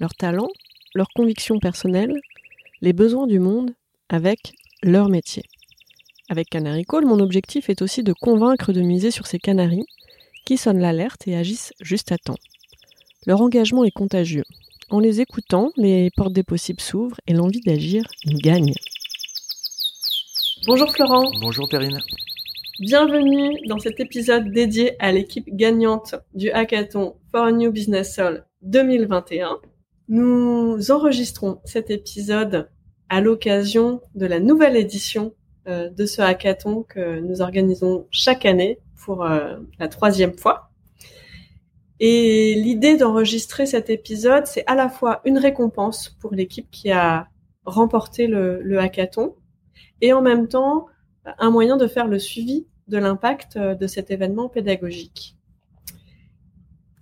leurs talents, leurs convictions personnelles, les besoins du monde avec leur métier. Avec Canary Call, mon objectif est aussi de convaincre de miser sur ces canaris qui sonnent l'alerte et agissent juste à temps. Leur engagement est contagieux. En les écoutant, les portes des possibles s'ouvrent et l'envie d'agir gagne. Bonjour Florent. Bonjour Perrine. Bienvenue dans cet épisode dédié à l'équipe gagnante du hackathon For a New Business Soul 2021. Nous enregistrons cet épisode à l'occasion de la nouvelle édition euh, de ce hackathon que nous organisons chaque année pour euh, la troisième fois. Et l'idée d'enregistrer cet épisode, c'est à la fois une récompense pour l'équipe qui a remporté le, hackathon et en même temps un moyen de faire le suivi de l'impact euh, de cet événement pédagogique.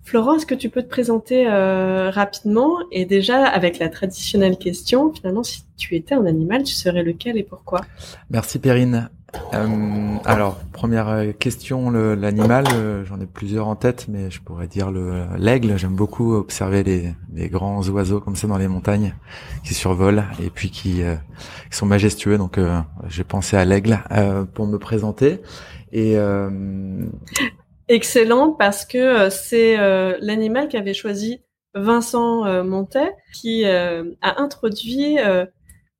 Florent, est-ce que tu peux te présenter euh, rapidement et déjà avec la traditionnelle question, finalement, si tu étais un animal, tu serais lequel et pourquoi? Merci Perrine. Euh, alors, première euh, question, l'animal, euh, j'en ai plusieurs en tête, mais je pourrais dire le l'aigle. J'aime beaucoup observer les, grands oiseaux comme ça dans les montagnes qui survolent et puis qui, qui sont majestueux. Donc, j'ai pensé à l'aigle pour me présenter. Et excellent parce que euh, c'est euh, l'animal qu'avait choisi Vincent euh, Montet qui a introduit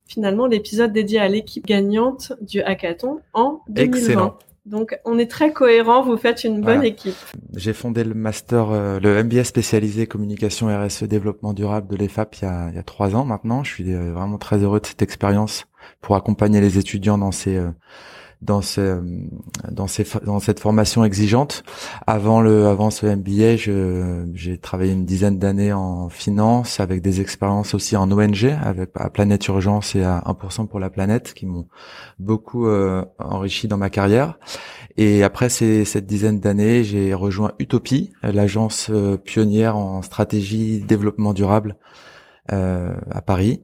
finalement l'épisode dédié à l'équipe gagnante du hackathon en 2020. Excellent. Donc on est très cohérent, vous faites une bonne équipe. J'ai fondé le master, le MBA spécialisé communication RSE développement durable de l'EFAP il y a, il y a trois ans maintenant. Je suis vraiment très heureux de cette expérience pour accompagner les étudiants dans ces dans dans ces dans cette formation exigeante. Avant le avant ce MBA, j'ai travaillé une dizaine d'années en finance avec des expériences aussi en ONG avec à Planète Urgence et à 1% pour la planète qui m'ont beaucoup euh, enrichi dans ma carrière. Et après ces, cette dizaine d'années, j'ai rejoint Utopie, l'agence euh, pionnière en stratégie développement durable euh, à Paris.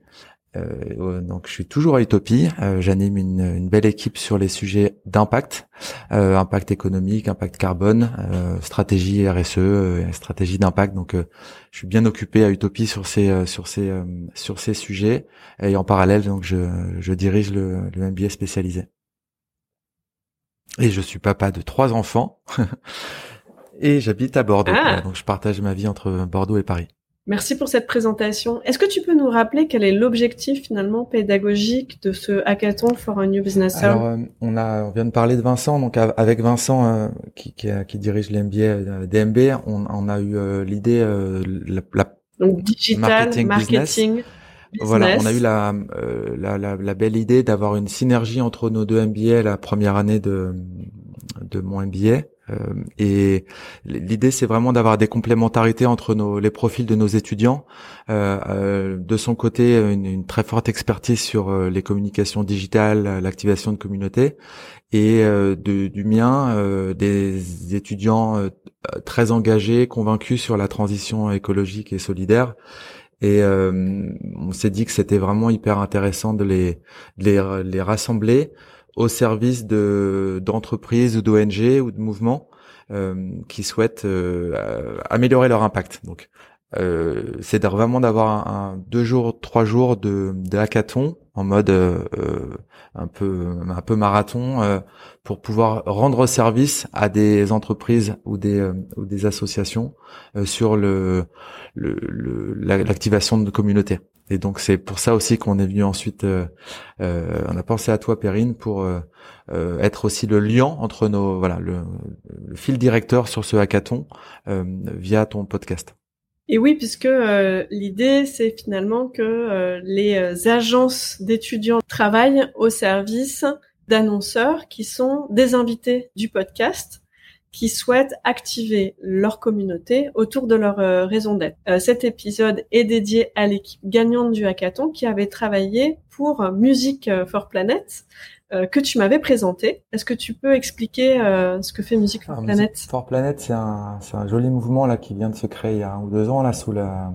Euh, donc je suis toujours à Utopie. Euh, J'anime une, une, belle équipe sur les sujets d'impact, euh, impact économique, impact carbone, euh, stratégie RSE, euh, stratégie d'impact. Donc je suis bien occupé à Utopie sur ces sur ces sur ces sujets. Et en parallèle, donc je, je dirige le, le MBA spécialisé. Et je suis papa de trois enfants. et j'habite à Bordeaux. Ah. Donc je partage ma vie entre Bordeaux et Paris. Merci pour cette présentation. Est-ce que tu peux nous rappeler quel est l'objectif finalement pédagogique de ce hackathon for a New Business Alors, euh, on a, on vient de parler de Vincent. Donc avec Vincent euh, qui, qui, qui, dirige l'MBA euh, DMB, on, on, a eu l'idée la, la, donc digital marketing. Voilà, on a eu la, la, la, la belle idée d'avoir une synergie entre nos deux MBA la première année de, de mon MBA et l'idée, c'est vraiment d'avoir des complémentarités entre nos, les profils de nos étudiants. Euh, euh, de son côté, une, très forte expertise sur les communications digitales, l'activation de communautés, et du mien, des étudiants très engagés, convaincus sur la transition écologique et solidaire. Et on s'est dit que c'était vraiment hyper intéressant de les, de les, les rassembler au service de d'entreprises ou d'ONG ou de mouvements euh, qui souhaitent euh, améliorer leur impact. Euh, c'est vraiment d'avoir un, deux jours, trois jours de, de hackathon en mode euh, un peu un peu marathon pour pouvoir rendre service à des entreprises ou des ou des associations sur le l'activation le, de communautés. Et donc c'est pour ça aussi qu'on est venu ensuite, euh, euh, on a pensé à toi Perrine pour euh, être aussi le lien entre nos, voilà, le, fil directeur sur ce hackathon via ton podcast. Et oui, puisque l'idée c'est finalement que les agences d'étudiants travaillent au service d'annonceurs qui sont des invités du podcast qui souhaitent activer leur communauté autour de leur euh, raison d'être. Euh, cet épisode est dédié à l'équipe gagnante du hackathon qui avait travaillé pour Music for Planet que tu m'avais présenté. Est-ce que tu peux expliquer ce que fait Music for Planet? Music for Planet, c'est un, un joli mouvement là qui vient de se créer il y a un ou deux ans là sous la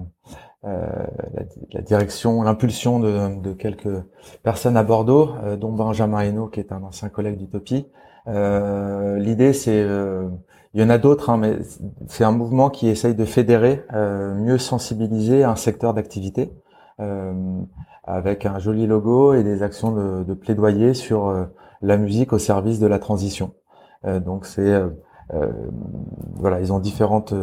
euh, la, la, direction, l'impulsion de, de, quelques personnes à Bordeaux, euh, dont Benjamin Hainaut, qui est un ancien collègue d'Utopie. Euh, L'idée, c'est, il y en a d'autres, hein, mais c'est un mouvement qui essaye de fédérer, mieux sensibiliser un secteur d'activité, avec un joli logo et des actions de, de plaidoyer sur la musique au service de la transition. donc c'est voilà, ils ont différentes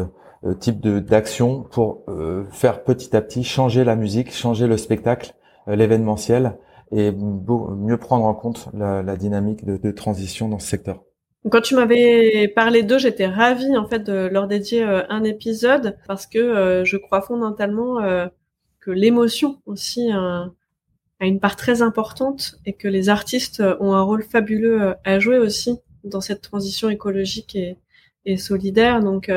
euh, type de d'action pour euh, faire petit à petit changer la musique, changer le spectacle, euh, l'événementiel et mieux prendre en compte la, la dynamique de, de, transition dans ce secteur. Quand tu m'avais parlé d'eux, j'étais ravie en fait de leur dédier un épisode parce que je crois fondamentalement que l'émotion aussi a une part très importante et que les artistes ont un rôle fabuleux à jouer aussi dans cette transition écologique et, solidaire. Donc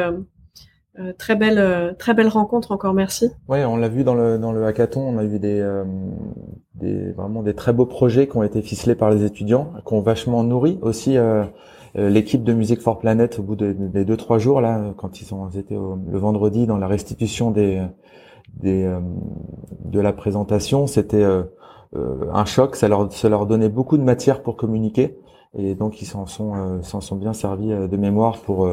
euh, très belle, euh, très belle rencontre encore. Merci. Oui, on l'a vu dans le dans le hackathon. On a vu des, euh, vraiment des très beaux projets qui ont été ficelés par les étudiants, qui ont vachement nourri aussi l'équipe de Musique for Planet au bout des deux trois jours là, quand ils ont été le vendredi dans la restitution des des de la présentation. C'était un choc. Ça leur donnait beaucoup de matière pour communiquer et donc ils s'en sont bien servis de mémoire pour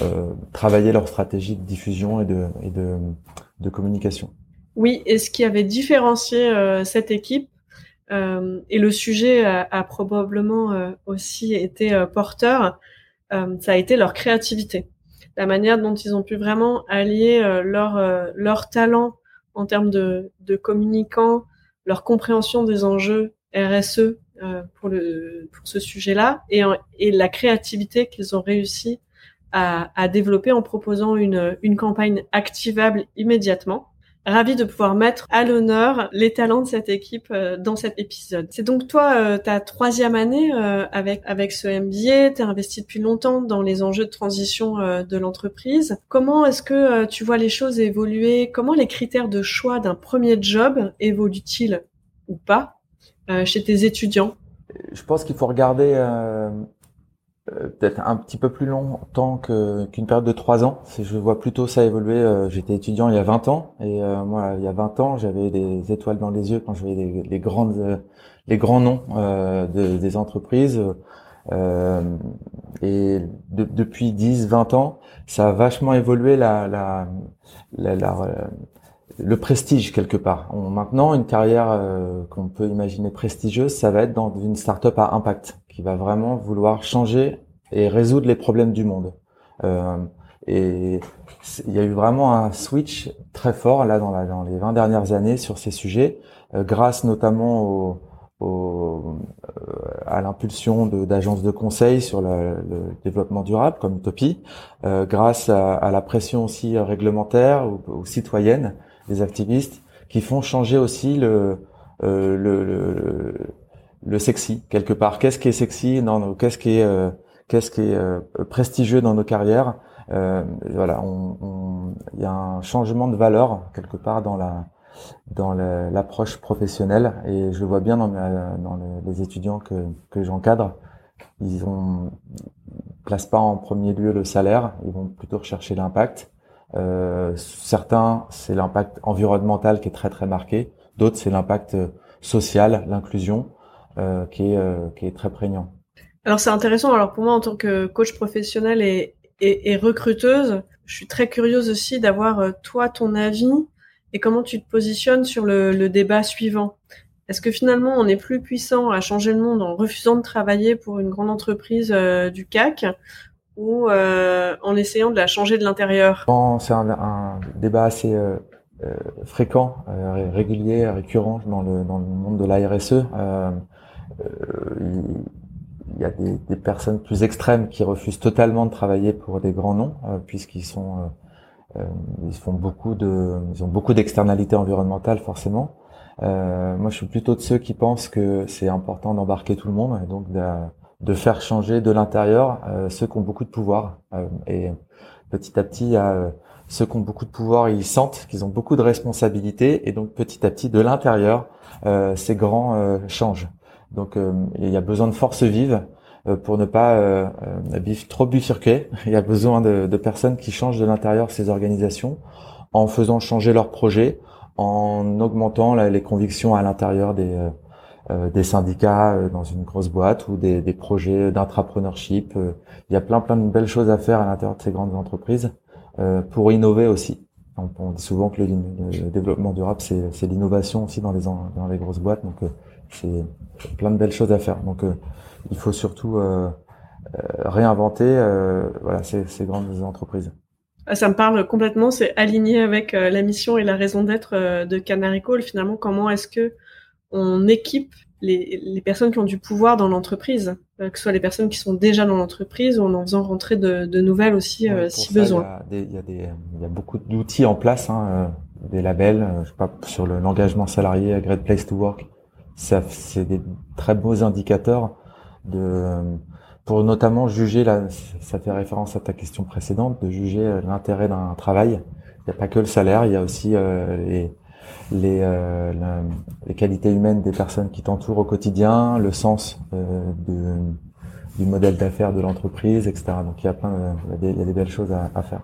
euh, travailler leur stratégie de diffusion et de, communication. Oui, et ce qui avait différencié euh, cette équipe, euh, et le sujet a, probablement euh, aussi été euh, porteur, ça a été leur créativité. La manière dont ils ont pu vraiment allier leur talent en termes de, de communicants, leur compréhension des enjeux RSE pour, le, pour ce sujet-là, et, et la créativité qu'ils ont réussi à, développer en proposant une campagne activable immédiatement. Ravi de pouvoir mettre à l'honneur les talents de cette équipe euh, dans cet épisode. C'est donc toi, euh, ta troisième année euh, avec avec ce MBA. Tu investi depuis longtemps dans les enjeux de transition de l'entreprise. Comment est-ce que tu vois les choses évoluer? Comment les critères de choix d'un premier job évoluent-ils ou pas chez tes étudiants? Je pense qu'il faut regarder peut-être un petit peu plus longtemps que qu'une période de trois ans. Je vois plutôt ça évoluer. Euh, j'étais étudiant il y a 20 ans et euh, moi il y a 20 ans j'avais des étoiles dans les yeux quand je voyais les, grandes les grands noms de, des entreprises. et depuis 10, 20 ans, ça a vachement évolué la, la, la, le prestige quelque part. On, maintenant, une carrière qu'on peut imaginer prestigieuse, ça va être dans une start-up à impact qui va vraiment vouloir changer et résoudre les problèmes du monde. Euh, et il y a eu vraiment un switch très fort là dans, la, dans les 20 dernières années sur ces sujets, euh, grâce notamment au, au, euh, à l'impulsion d'agences de, conseil sur le, le, développement durable comme Utopie, euh, grâce à, à, la pression aussi réglementaire ou, ou, citoyenne des activistes qui font changer aussi le, euh, le, le le sexy quelque part. Qu'est-ce qui est sexy dans qu'est-ce qui est euh, qu'est-ce qui est euh, prestigieux dans nos carrières. Euh, voilà, il y a un changement de valeur quelque part dans la dans l'approche professionnelle et je le vois bien dans, les, étudiants que, que j'encadre. Ils ont placent pas en premier lieu le salaire, ils vont plutôt rechercher l'impact. Certains, c'est l'impact environnemental qui est très très marqué. D'autres, c'est l'impact social, l'inclusion. Euh, qui est euh, qui est très prégnant. Alors c'est intéressant. Alors pour moi en tant que coach professionnel et, et, et recruteuse, je suis très curieuse aussi d'avoir euh, toi ton avis et comment tu te positionnes sur le, le débat suivant. Est-ce que finalement on est plus puissant à changer le monde en refusant de travailler pour une grande entreprise du CAC ou euh, en essayant de la changer de l'intérieur? C'est un, un, débat assez euh, fréquent, régulier, récurrent dans le, dans le monde de la RSE. Euh, il y a des, des, personnes plus extrêmes qui refusent totalement de travailler pour des grands noms, euh, puisqu'ils sont euh, ils font beaucoup de ils ont beaucoup d'externalités environnementales forcément. Euh, moi, je suis plutôt de ceux qui pensent que c'est important d'embarquer tout le monde et donc de faire changer de l'intérieur ceux qui ont beaucoup de pouvoir. et petit à petit, ceux qui ont beaucoup de pouvoir, ils sentent qu'ils ont beaucoup de responsabilités et donc petit à petit, de l'intérieur, euh, ces grands euh, changent. Donc euh, il y a besoin de force vive pour ne pas vivre trop bifurqué. Il y a besoin de, personnes qui changent de l'intérieur ces organisations en faisant changer leurs projets, en augmentant les convictions à l'intérieur des, syndicats dans une grosse boîte ou des, projets d'intrapreneurship. Il y a plein plein de belles choses à faire à l'intérieur de ces grandes entreprises. Euh, pour innover aussi. On, dit souvent que le, développement durable, c'est l'innovation aussi dans les, dans grosses boîtes. Donc, euh, c'est plein de belles choses à faire. Donc, euh, il faut surtout réinventer voilà, ces, ces, grandes entreprises. Ah, ça me parle complètement. C'est aligné avec la mission et la raison d'être de Canary Call. Finalement, comment est-ce que on équipe les, personnes qui ont du pouvoir dans l'entreprise, euh, que ce soit les personnes qui sont déjà dans l'entreprise ou en en faisant rentrer de, nouvelles aussi euh, si besoin. Il y, a y beaucoup d'outils en place, hein, euh, des labels, je sais pas, sur l'engagement salarié, Great Place to Work. C'est des très beaux indicateurs pour notamment juger, là, ça fait référence à ta question précédente, de juger l'intérêt d'un travail. Il n'y a pas que le salaire, il y a aussi les, les, euh, les qualités humaines des personnes qui t'entourent au quotidien, le sens euh, du modèle d'affaires de l'entreprise, etc. Donc il y a plein, il y a des, belles choses à, faire.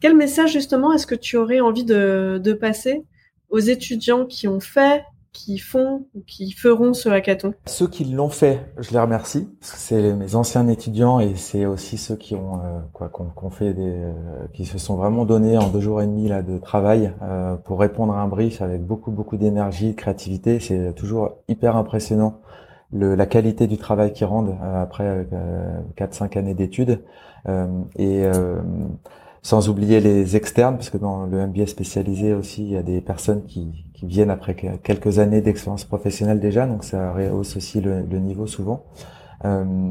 Quel message justement est-ce que tu aurais envie de passer aux étudiants qui ont fait qui font ou qui feront ce hackathon Ceux qui l'ont fait, je les remercie. C'est mes anciens étudiants et c'est aussi ceux qui ont euh, quoi, qu'on fait des, euh, qui se sont vraiment donnés en deux jours et demi là de travail euh, pour répondre à un brief avec beaucoup beaucoup d'énergie, de créativité. C'est toujours hyper impressionnant le, la qualité du travail qu'ils rendent après quatre cinq années d'études et sans oublier les externes, parce que dans le MBA spécialisé aussi, il y a des personnes qui, qui viennent après quelques années d'expérience professionnelle déjà, donc ça rehausse aussi le, niveau souvent. Euh,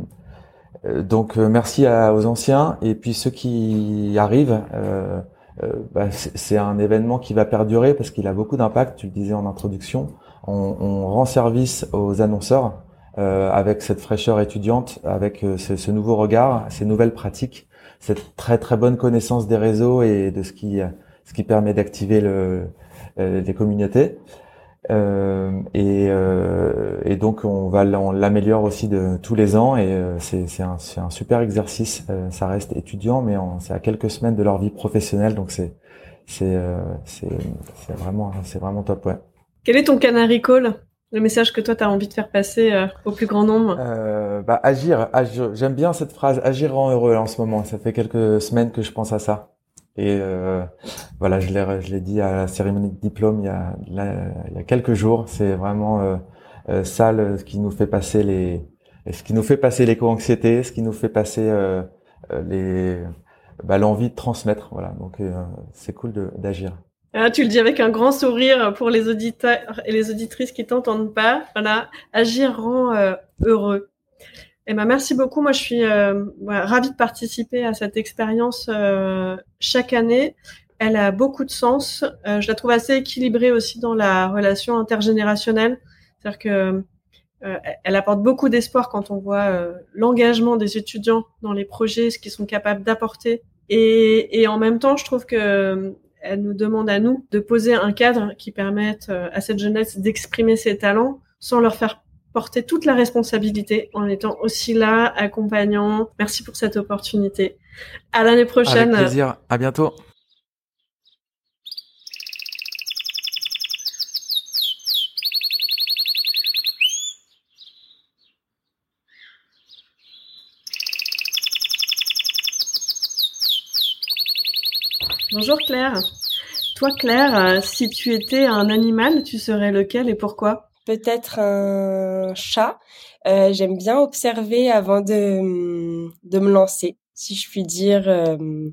donc euh, merci aux anciens et puis ceux qui arrivent. Euh, euh bah, c'est un événement qui va perdurer parce qu'il a beaucoup d'impact. Tu le disais en introduction. On, on rend service aux annonceurs euh, avec cette fraîcheur étudiante, avec ce, ce, nouveau regard, ces nouvelles pratiques cette très très bonne connaissance des réseaux et de ce qui ce qui permet d'activer le, euh, les communautés. Euh, et, euh, et, donc on va on l'améliore aussi de tous les ans et euh, c'est un, un, super exercice. Euh, ça reste étudiant, mais c'est à quelques semaines de leur vie professionnelle, donc c'est c'est c'est vraiment c'est vraiment top. Ouais. Quel est ton canary call? Le message que toi, tu as envie de faire passer euh, au plus grand nombre? Euh, bah, Agir. agir. J'aime bien cette phrase, agir rend heureux en ce moment. Ça fait quelques semaines que je pense à ça. Et euh, voilà, je l'ai, dit à la cérémonie de diplôme il y a, il y a quelques jours. C'est vraiment euh, euh ça ce qui nous fait passer les, ce qui nous fait passer l'éco-anxiété, ce qui nous fait passer les, bah, l'envie de transmettre. Voilà, donc c'est cool d'agir. Ah, tu le dis avec un grand sourire pour les auditeurs et les auditrices qui t'entendent pas. Voilà, agir rend heureux. Eh ben, merci beaucoup. Moi, je suis euh, ravie de participer à cette expérience euh, chaque année. Elle a beaucoup de sens. je la trouve assez équilibrée aussi dans la relation intergénérationnelle. C'est-à-dire que elle apporte beaucoup d'espoir quand on voit l'engagement des étudiants dans les projets, ce qu'ils sont capables d'apporter. Et, et, en même temps, je trouve que elle nous demande à nous de poser un cadre qui permette euh, à cette jeunesse d'exprimer ses talents sans leur faire porter toute la responsabilité en étant aussi là, accompagnant. Merci pour cette opportunité. À l'année prochaine. Avec plaisir. À bientôt. Bonjour Claire. Toi Claire, euh, si tu étais un animal, tu serais lequel et pourquoi? Peut-être un chat. Euh, j'aime bien observer avant de, de me lancer, si je puis dire. Euh,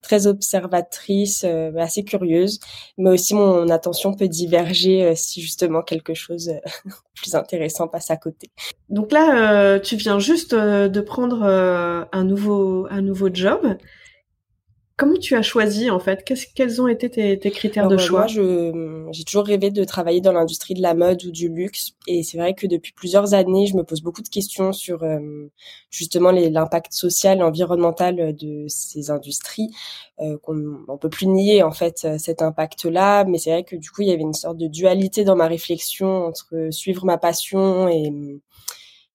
très observatrice, assez curieuse, mais aussi mon attention peut diverger si justement quelque chose plus intéressant passe à côté. Donc là, tu viens juste de prendre un nouveau un nouveau job. Comment tu as choisi en fait? Quels ont été tes, critères de choix? Moi, j'ai toujours rêvé de travailler dans l'industrie de la mode ou du luxe, et c'est vrai que depuis plusieurs années, je me pose beaucoup de questions sur euh, justement l'impact social et environnemental de ces industries. Euh, qu'on on peut plus nier en fait euh, cet impact-là, mais c'est vrai que du coup, il y avait une sorte de dualité dans ma réflexion entre suivre ma passion et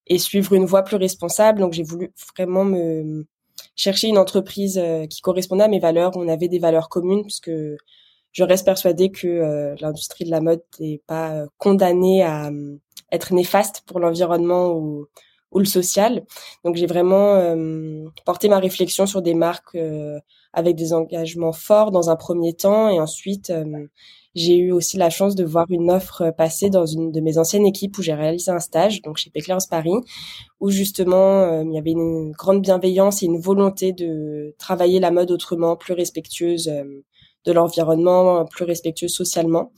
et suivre une voie plus responsable. Donc, j'ai voulu vraiment me chercher une entreprise euh, qui correspondait à mes valeurs. On avait des valeurs communes parce que je reste persuadée que euh, l'industrie de la mode n'est pas euh, condamnée à être néfaste pour l'environnement ou, ou, le social. Donc j'ai vraiment porté ma réflexion sur des marques avec des engagements forts dans un premier temps et ensuite j'ai eu aussi la chance de voir une offre euh, passer dans une de mes anciennes équipes où j'ai réalisé un stage, donc chez Péclers Paris, où justement euh, il y avait une grande bienveillance et une volonté de travailler la mode autrement, plus respectueuse euh, de l'environnement, plus respectueuse socialement,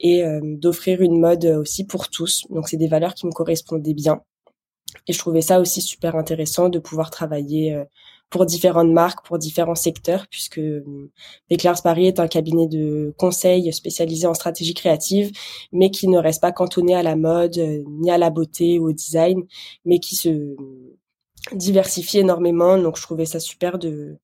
et d'offrir une mode aussi pour tous. Donc c'est des valeurs qui me correspondaient bien. Et je trouvais ça aussi super intéressant de pouvoir travailler pour différentes marques, pour différents secteurs, puisque Declars Paris est un cabinet de conseil spécialisé en stratégie créative, mais qui ne reste pas cantonné à la mode, euh, ni à la beauté ou au design, mais qui se diversifie énormément. Donc, je trouvais ça super de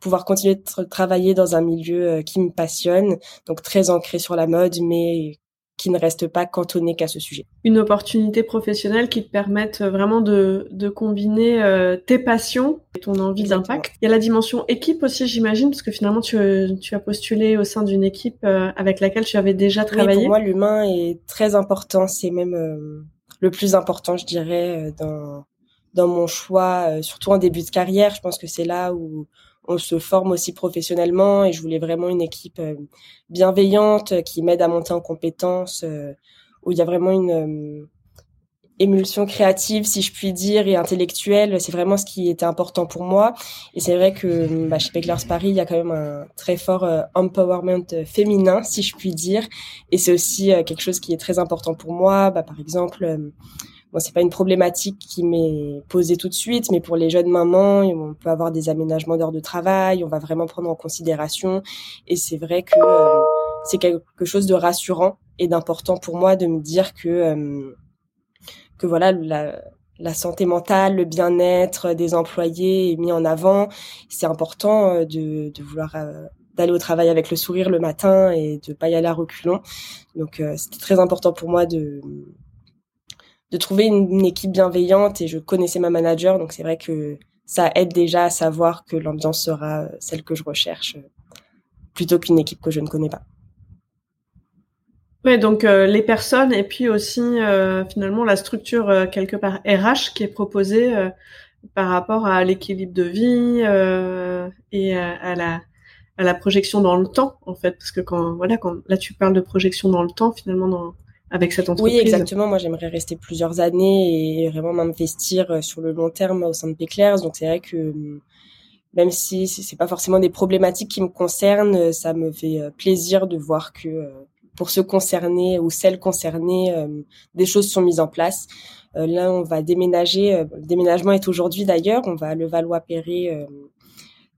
pouvoir continuer de travailler dans un milieu euh, qui me passionne, donc très ancré sur la mode, mais qui ne reste pas cantonné qu'à ce sujet. Une opportunité professionnelle qui te permette vraiment de, de combiner euh, tes passions et ton envie d'impact. Il y a la dimension équipe aussi, j'imagine, parce que finalement, tu, tu as postulé au sein d'une équipe euh, avec laquelle tu avais déjà travaillé. Oui, pour moi, l'humain est très important. C'est même euh, le plus important, je dirais, dans, dans mon choix, surtout en début de carrière. Je pense que c'est là où on se forme aussi professionnellement et je voulais vraiment une équipe euh, bienveillante euh, qui m'aide à monter en compétences, euh, où il y a vraiment une émulsion créative, si je puis dire, et intellectuelle. C'est vraiment ce qui était important pour moi. Et c'est vrai que bah, chez Pecklers Paris, il y a quand même un très fort empowerment féminin, si je puis dire. Et c'est aussi quelque chose qui est très important pour moi. Bah, par exemple, Bon, c'est pas une problématique qui m'est posée tout de suite, mais pour les jeunes mamans, on peut avoir des aménagements d'heures de travail, on va vraiment prendre en considération. Et c'est vrai que euh, c'est quelque chose de rassurant et d'important pour moi de me dire que euh, que voilà la, santé mentale, le bien-être des employés est mis en avant. C'est important euh, de, de vouloir d'aller au travail avec le sourire le matin et de pas y aller à reculons. Donc c'était très important pour moi de de trouver une, équipe bienveillante et je connaissais ma manager, donc c'est vrai que ça aide déjà à savoir que l'ambiance sera celle que je recherche plutôt qu'une équipe que je ne connais pas. Oui, donc euh, les personnes et puis aussi euh, finalement la structure euh, quelque part RH qui est proposée par rapport à l'équilibre de vie et à la à la projection dans le temps en fait parce que quand voilà quand là tu parles de projection dans le temps finalement dans avec cette entreprise. Oui, exactement. Moi, j'aimerais rester plusieurs années et vraiment m'investir euh, sur le long terme au sein de Péclairs. Donc, c'est vrai que euh, même si c'est pas forcément des problématiques qui me concernent, euh, ça me fait plaisir de voir que pour ceux concernés ou celles concernées, des choses sont mises en place. là, on va déménager. le déménagement est aujourd'hui d'ailleurs. On va à Levallois-Perret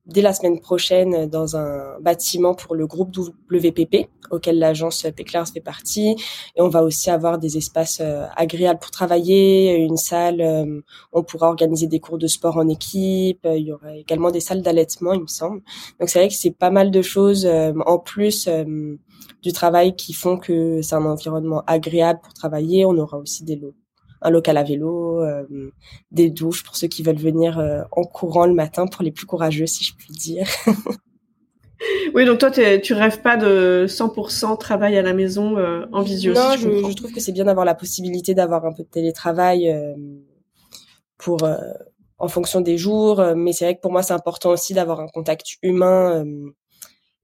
dès la semaine prochaine dans un bâtiment pour le groupe WPP auquel l'agence Péclars fait partie et on va aussi avoir des espaces euh, agréables pour travailler, une salle, euh, on pourra organiser des cours de sport en équipe, il y aura également des salles d'allaitement il me semble. Donc c'est vrai que c'est pas mal de choses euh, en plus du travail qui font que c'est un environnement agréable pour travailler, on aura aussi des lots un local à vélo, euh, des douches pour ceux qui veulent venir euh, en courant le matin, pour les plus courageux, si je puis dire. oui, donc toi, tu rêves pas de 100% travail à la maison euh, en visio. Non, je, trouve que c'est bien d'avoir la possibilité d'avoir un peu de télétravail pour en fonction des jours, mais c'est vrai que pour moi, c'est important aussi d'avoir un contact humain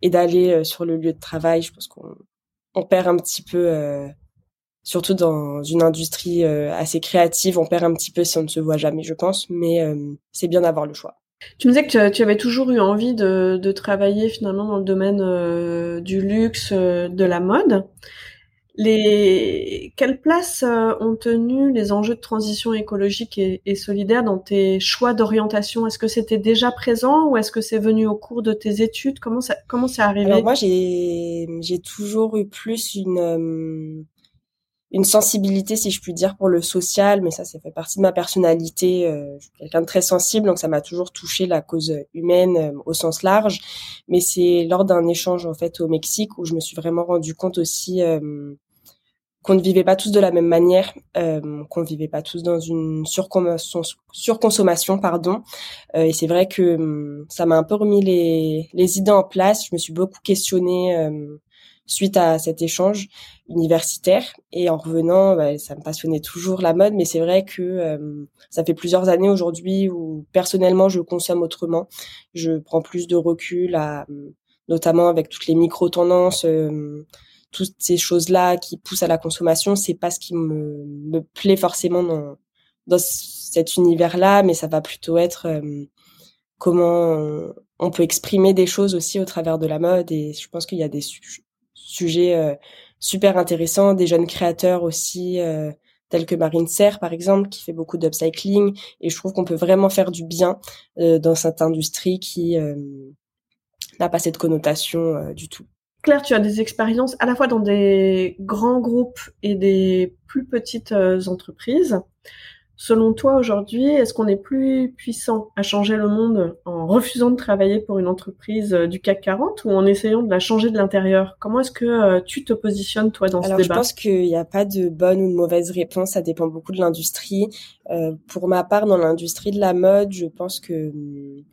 et d'aller sur le lieu de travail. Je pense qu'on on perd un petit peu surtout dans une industrie euh, assez créative, on perd un petit peu si on ne se voit jamais, je pense, mais euh, c'est bien d'avoir le choix. Tu me disais que tu avais toujours eu envie de, de travailler finalement dans le domaine euh, du luxe, de la mode. Les... Quelle place euh, ont tenu les enjeux de transition écologique et, solidaire dans tes choix d'orientation? Est-ce que c'était déjà présent ou est-ce que c'est venu au cours de tes études? Comment ça comment c'est arrivé? Alors moi j'ai j'ai toujours eu plus une euh, une sensibilité, si je puis dire, pour le social, mais ça, ça fait partie de ma personnalité. Euh, je suis quelqu'un de très sensible, donc ça m'a toujours touché la cause humaine euh, au sens large. Mais c'est lors d'un échange en fait au Mexique où je me suis vraiment rendu compte aussi euh, qu'on ne vivait pas tous de la même manière, qu'on ne vivait pas tous dans une surconsommation, pardon. et c'est vrai que hum, ça m'a un peu remis les, les idées en place. Je me suis beaucoup questionnée suite à cet échange universitaire. Et en revenant, bah, ça me passionnait toujours la mode, mais c'est vrai que euh, ça fait plusieurs années aujourd'hui où personnellement je consomme autrement. Je prends plus de recul, à, notamment avec toutes les micro tendances. Euh, toutes ces choses-là qui poussent à la consommation, c'est pas ce qui me, me plaît forcément dans, dans cet univers-là, mais ça va plutôt être euh, comment on, peut exprimer des choses aussi au travers de la mode. Et je pense qu'il y a des sujets euh, super intéressants, des jeunes créateurs aussi euh, tels que Marine Serre par exemple qui fait beaucoup d'upcycling et je trouve qu'on peut vraiment faire du bien euh, dans cette industrie qui n'a pas cette connotation du tout. Claire, tu as des expériences à la fois dans des grands groupes et des plus petites entreprises. Selon toi, aujourd'hui, est-ce qu'on est plus puissant à changer le monde en refusant de travailler pour une entreprise euh, du CAC 40 ou en essayant de la changer de l'intérieur? Comment est-ce que euh, tu te positionnes, toi, dans ce débat Je pense qu'il n'y a pas de bonne ou de mauvaise réponse. Ça dépend beaucoup de l'industrie. Euh, pour ma part, dans l'industrie de la mode, je pense que hum,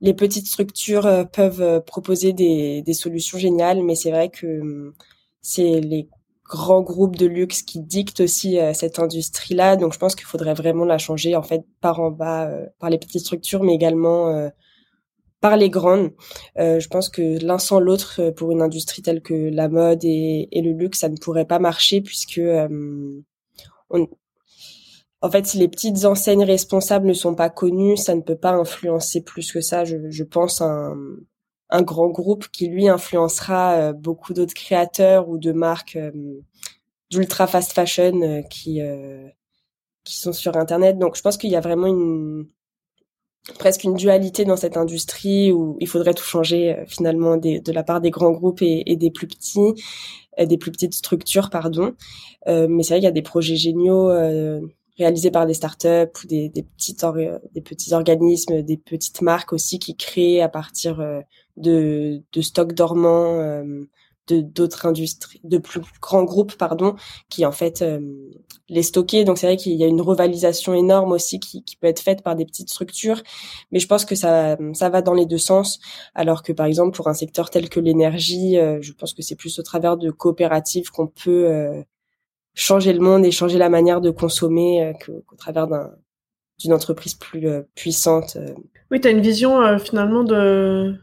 les petites structures peuvent proposer des, des solutions géniales, mais c'est vrai que hum, c'est les grands groupes de luxe qui dictent aussi euh, cette industrie-là. Donc je pense qu'il faudrait vraiment la changer en fait par en bas, euh, par les petites structures, mais également euh, par les grandes. je pense que l'un sans l'autre, pour une industrie telle que la mode et, et, le luxe, ça ne pourrait pas marcher puisque on, en fait, si les petites enseignes responsables ne sont pas connues, ça ne peut pas influencer plus que ça. Je, je pense un, un grand groupe qui lui influencera euh, beaucoup d'autres créateurs ou de marques euh, d'ultra fast fashion euh, qui qui sont sur internet. Donc je pense qu'il y a vraiment une presque une dualité dans cette industrie où il faudrait tout changer finalement de la part des grands groupes et, des plus petits, des plus petites structures, pardon. mais c'est vrai qu'il y a des projets géniaux réalisés par des startups ou des, des, petites des petits organismes, des petites marques aussi qui créent à partir de, de stocks dormants euh, de d'autres industries, de plus grands groupes, pardon, qui en fait euh, les stocker. Donc c'est vrai qu'il y a une revalisation énorme aussi qui, qui peut être faite par des petites structures, mais je pense que ça ça va dans les deux sens. Alors que par exemple pour un secteur tel que l'énergie, euh, je pense que c'est plus au travers de coopératives qu'on peut changer le monde et changer la manière de consommer qu'au travers d'un d'une entreprise plus puissante. Oui, tu as une vision finalement de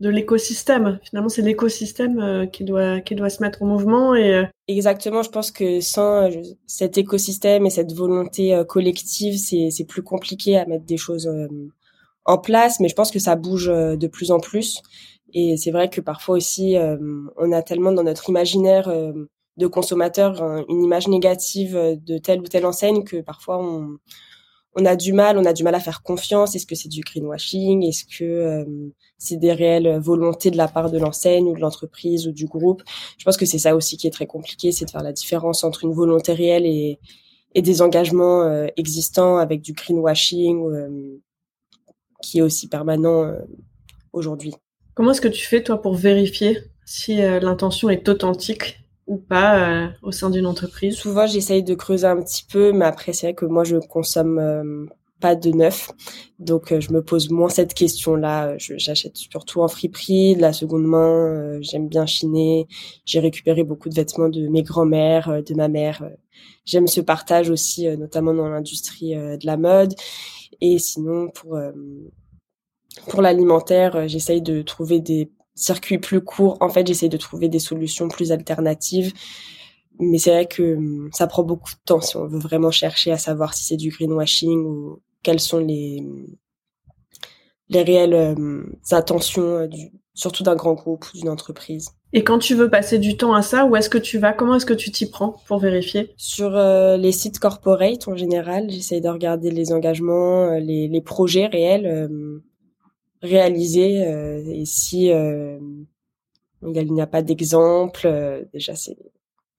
de l'écosystème. Finalement, c'est l'écosystème euh, qui doit qui doit se mettre en mouvement et euh, exactement. Je pense que sans euh, cet écosystème et cette volonté collective, c'est c'est plus compliqué à mettre des choses en place. Mais je pense que ça bouge de plus en plus. Et c'est vrai que parfois aussi, on a tellement dans notre imaginaire de consommateur une image négative de telle ou telle enseigne que parfois on on a du mal, on a du mal à faire confiance. Est-ce que c'est du greenwashing? Est-ce que euh, c'est des réelles volontés de la part de l'enseigne ou de l'entreprise ou du groupe? Je pense que c'est ça aussi qui est très compliqué, c'est de faire la différence entre une volonté réelle et, et des engagements euh, existants avec du greenwashing euh, qui est aussi permanent aujourd'hui. Comment est-ce que tu fais toi pour vérifier si l'intention est authentique? Ou pas euh, au sein d'une entreprise? Souvent, j'essaye de creuser un petit peu, mais après, c'est vrai que moi, je consomme euh, pas de neuf, donc euh, je me pose moins cette question-là. J'achète surtout en friperie, de la seconde main. J'aime bien chiner. J'ai récupéré beaucoup de vêtements de mes grands-mères, de ma mère. J'aime ce partage aussi, notamment dans l'industrie de la mode. Et sinon, pour pour l'alimentaire, j'essaye de trouver des circuit plus court, en fait, j'essaie de trouver des solutions plus alternatives. Mais c'est vrai que hum, ça prend beaucoup de temps si on veut vraiment chercher à savoir si c'est du greenwashing ou quelles sont les, les réelles hum, intentions euh, du, surtout d'un grand groupe ou d'une entreprise. Et quand tu veux passer du temps à ça, où est-ce que tu vas? Comment est-ce que tu t'y prends pour vérifier? Sur les sites corporate en général, j'essaye de regarder les engagements, les, les, projets réels réalisés. et si il n'y a pas d'exemple, déjà c'est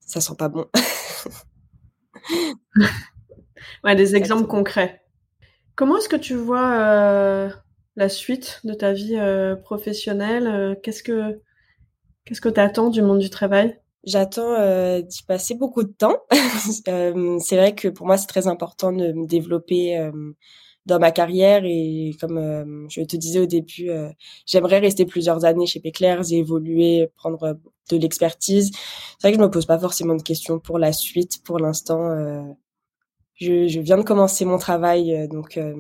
ça sent pas bon. ouais, des exemples concrets. Comment est-ce que tu vois euh, la suite de ta vie euh, professionnelle euh, Qu'est-ce que qu'est-ce que tu attends du monde du travail? J'attends d'y passer beaucoup de temps. c'est vrai que pour moi, c'est très important de me développer dans ma carrière et comme je te disais au début, j'aimerais rester plusieurs années chez Péclairs et évoluer, prendre de l'expertise. C'est vrai que je me pose pas forcément de questions pour la suite. Pour l'instant, je, je, viens de commencer mon travail, euh, donc euh,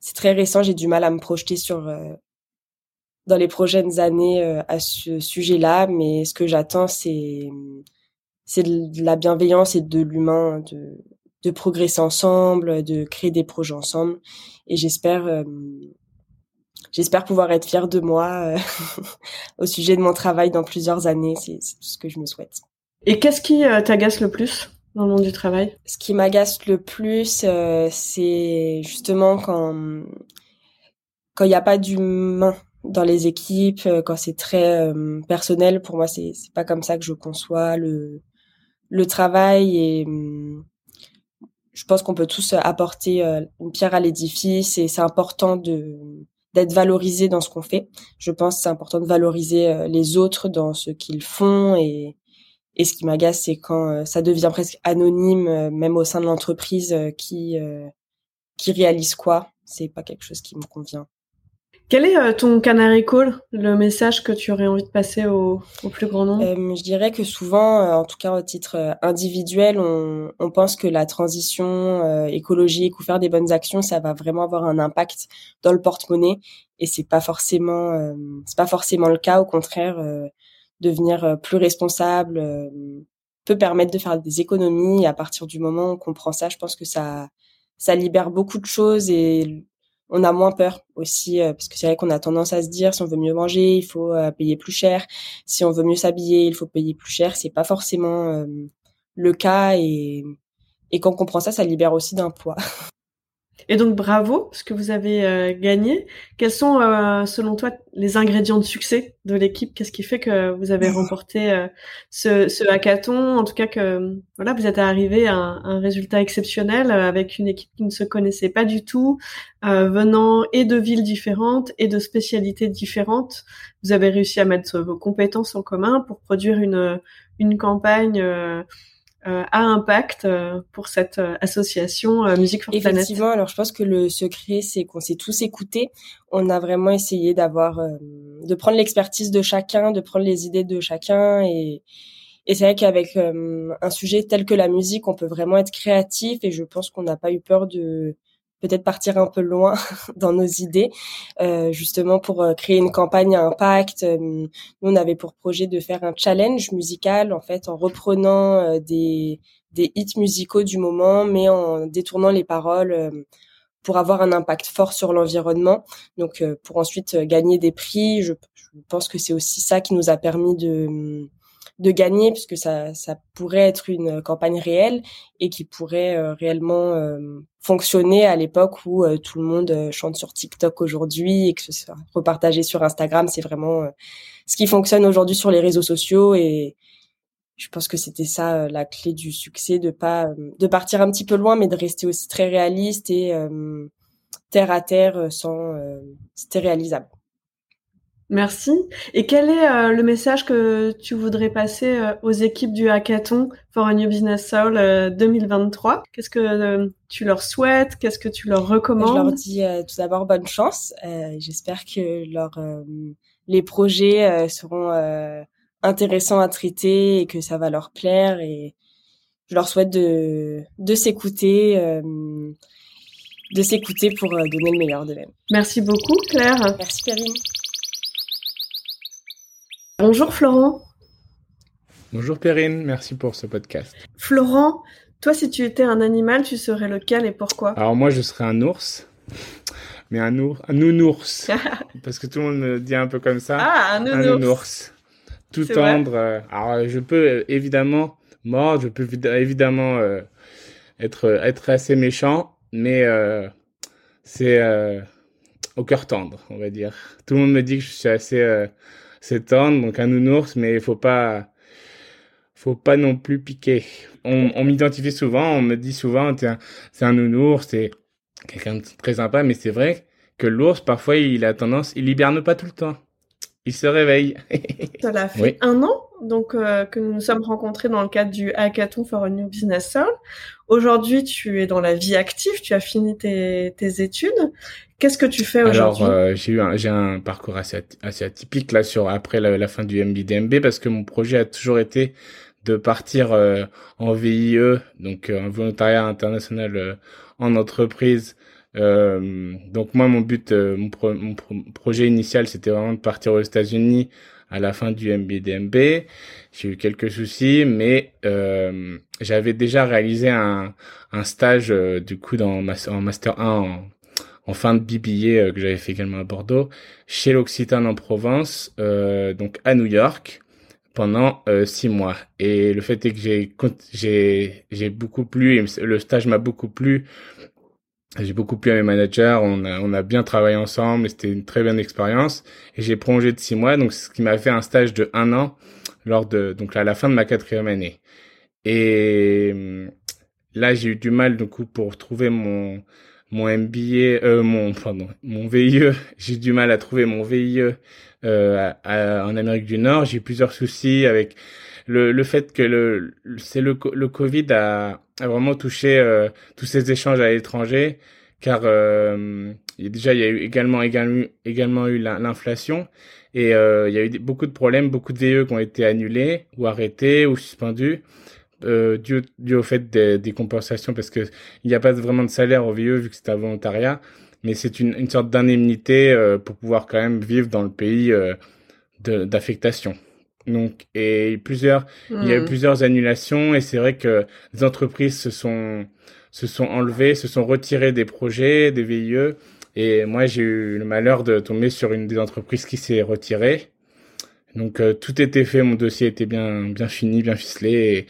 c'est très récent. J'ai du mal à me projeter sur euh, dans les prochaines années à ce sujet-là, mais ce que j'attends, c'est c'est de la bienveillance et de l'humain, de, de progresser ensemble, de créer des projets ensemble. Et j'espère j'espère pouvoir être fière de moi au sujet de mon travail dans plusieurs années. C'est ce que je me souhaite. Et qu'est-ce qui t'agace le plus dans le monde du travail? Ce qui m'agace le plus, euh, c'est justement quand quand il n'y a pas d'humain dans les équipes, euh, quand c'est très euh, personnel. Pour moi, c'est c'est pas comme ça que je conçois le le travail et hum, je pense qu'on peut tous apporter une pierre à l'édifice et c'est important de d'être valorisé dans ce qu'on fait. Je pense que c'est important de valoriser les autres dans ce qu'ils font et et ce qui m'agace, c'est quand euh, ça devient presque anonyme, euh, même au sein de l'entreprise, euh, qui qui réalise quoi. C'est pas quelque chose qui me convient. Quel est ton canary call, le message que tu aurais envie de passer au, au plus grand nombre? Je dirais que souvent, en tout cas au titre individuel, on, on pense que la transition écologique ou faire des bonnes actions, ça va vraiment avoir un impact dans le porte-monnaie, et c'est pas forcément, c'est pas forcément le cas. Au contraire, devenir euh, plus responsable euh, peut permettre de faire des économies. À partir du moment où on comprend ça, je pense que ça, ça libère beaucoup de choses et on a moins peur aussi euh, parce que c'est vrai qu'on a tendance à se dire si on veut mieux manger, il faut payer plus cher. Si on veut mieux s'habiller, il faut payer plus cher. C'est pas forcément le cas et et quand on comprend ça, ça libère aussi d'un poids. Et donc bravo, parce que vous avez euh, gagné. Quels sont, euh, selon toi, les ingrédients de succès de l'équipe? Qu'est-ce qui fait que vous avez remporté euh, ce, ce, hackathon? En tout cas, que voilà, vous êtes arrivé à un, un, résultat exceptionnel avec une équipe qui ne se connaissait pas du tout, venant et de villes différentes et de spécialités différentes. Vous avez réussi à mettre vos compétences en commun pour produire une, une campagne euh, à impact euh, pour cette euh, association Musique for Effectivement, alors je pense que le secret, c'est qu'on s'est tous écoutés. On a vraiment essayé d'avoir, de prendre l'expertise de chacun, de prendre les idées de chacun. Et et c'est vrai qu'avec un sujet tel que la musique, on peut vraiment être créatif. Et je pense qu'on n'a pas eu peur de peut-être partir un peu loin dans nos idées, euh, justement pour euh, créer une campagne à impact. Euh, nous, on avait pour projet de faire un challenge musical, en fait, en reprenant des, des hits musicaux du moment, mais en détournant les paroles pour avoir un impact fort sur l'environnement. Donc, pour ensuite gagner des prix, je pense que c'est aussi ça qui nous a permis de de gagner puisque ça ça pourrait être une campagne réelle et qui pourrait euh, réellement euh, fonctionner à l'époque où euh, tout le monde chante sur TikTok aujourd'hui et que ce soit repartagé sur Instagram. C'est vraiment ce qui fonctionne aujourd'hui sur les réseaux sociaux et je pense que c'était ça la clé du succès de pas de partir un petit peu loin mais de rester aussi très réaliste et terre à terre sans c'était réalisable Merci. Et quel est euh, le message que tu voudrais passer euh, aux équipes du hackathon for a New Business Soul 2023 euh, Qu'est-ce que tu leur souhaites? Qu'est-ce que tu leur recommandes Je leur dis tout d'abord bonne chance. J'espère que leur, les projets seront intéressants à traiter et que ça va leur plaire. Et je leur souhaite de, de s'écouter de s'écouter pour donner le meilleur d'eux-mêmes. Merci beaucoup Claire. Merci Karine. Bonjour Florent. Bonjour Perrine, merci pour ce podcast. Florent, toi si tu étais un animal, tu serais lequel et pourquoi? Alors moi je serais un ours. mais un, ours, un nounours. parce que tout le monde me dit un peu comme ça. Ah, un nounours. Un nounours. Tout tendre. Euh, alors, je peux euh, évidemment mordre, je peux évidemment euh, être, être assez méchant, mais c'est au cœur tendre, on va dire. Tout le monde me dit que je suis assez, tendre, donc un nounours, mais il faut pas faut pas non plus piquer. On, on m'identifie souvent, on me dit souvent, c'est un nounours, c'est quelqu'un de très sympa, mais c'est vrai que l'ours, parfois, il a tendance, il hiberne pas tout le temps. Il se réveille. Ça l'a fait un an, donc euh, que nous nous sommes rencontrés dans le cadre du Hackathon for a New Business Soul. Aujourd'hui, tu es dans la vie active, tu as fini tes, tes études. Qu'est-ce que tu fais aujourd'hui? Alors, euh, j'ai eu un, j'ai un parcours assez, assez atypique là sur après la, la fin du MBDMB parce que mon projet a toujours été de partir euh, en VIE, donc un volontariat international en entreprise. Euh, donc moi, mon but, euh, mon, mon projet initial, c'était vraiment de partir aux États-Unis à la fin du MBDMB. J'ai eu quelques soucis, mais euh, j'avais déjà réalisé un, un stage euh, du coup dans en master 1 en, en fin de BBA que j'avais fait également à Bordeaux, chez l'Occitane en Provence, donc à New York pendant six mois. Et le fait est que j'ai j'ai j'ai beaucoup plu, le stage m'a beaucoup plu j'ai beaucoup plu à mes managers, on a, on a bien travaillé ensemble, c'était une très bonne expérience. Et j'ai prolongé de six mois, donc ce qui m'a fait un stage de un an lors de donc à la fin de ma quatrième année. Et hum, là, j'ai eu du mal du coup pour trouver mon mon MBA, euh, mon pardon, mon VIE. J'ai du mal à trouver mon VIE euh, en Amérique du Nord. J'ai eu plusieurs soucis avec le, le fait que le c'est le le Covid a, a vraiment touché euh, tous ces échanges à l'étranger car euh, déjà il y a eu également également également eu l'inflation et euh, il y a eu beaucoup de problèmes beaucoup de VE qui ont été annulés ou arrêtés ou suspendus euh, dû, dû au fait des, des compensations parce que il n'y a pas vraiment de salaire au VE vu que c'est un volontariat mais c'est une, une sorte d'indemnité euh, pour pouvoir quand même vivre dans le pays d'affectation. Donc, et plusieurs, il y a eu hmm. plusieurs annulations et c'est vrai que les entreprises se sont, se sont enlevées, se sont retirées des projets, des VIE. Et moi, j'ai eu le malheur de tomber sur une des entreprises qui s'est retirée. Donc, euh, tout était fait, mon dossier était bien, bien fini, bien ficelé. Et, euh,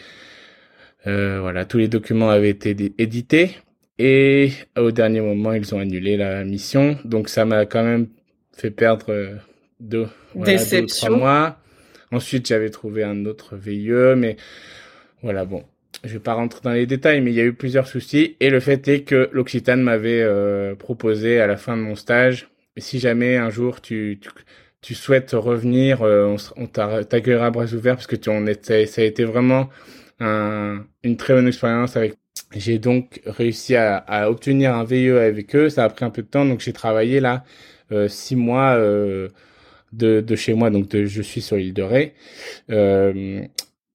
voilà, tous les documents avaient été édités. Et au dernier moment, ils ont annulé la mission. Donc, ça m'a quand même fait perdre euh, deux, voilà, Déception. mois. Ensuite, j'avais trouvé un autre VIE, mais voilà, bon, je vais pas rentrer dans les détails, mais il y a eu plusieurs soucis. Et le fait est que l'Occitane m'avait euh, proposé à la fin de mon stage, si jamais un jour tu, tu, tu souhaites revenir, euh, on, on t'accueillera bras ouverts parce que tu, on était, ça a été vraiment un, une très bonne expérience avec. J'ai donc réussi à, à, obtenir un VIE avec eux. Ça a pris un peu de temps, donc j'ai travaillé là euh, six mois. Euh, de, de chez moi, donc je suis sur l'île de Ré. Euh,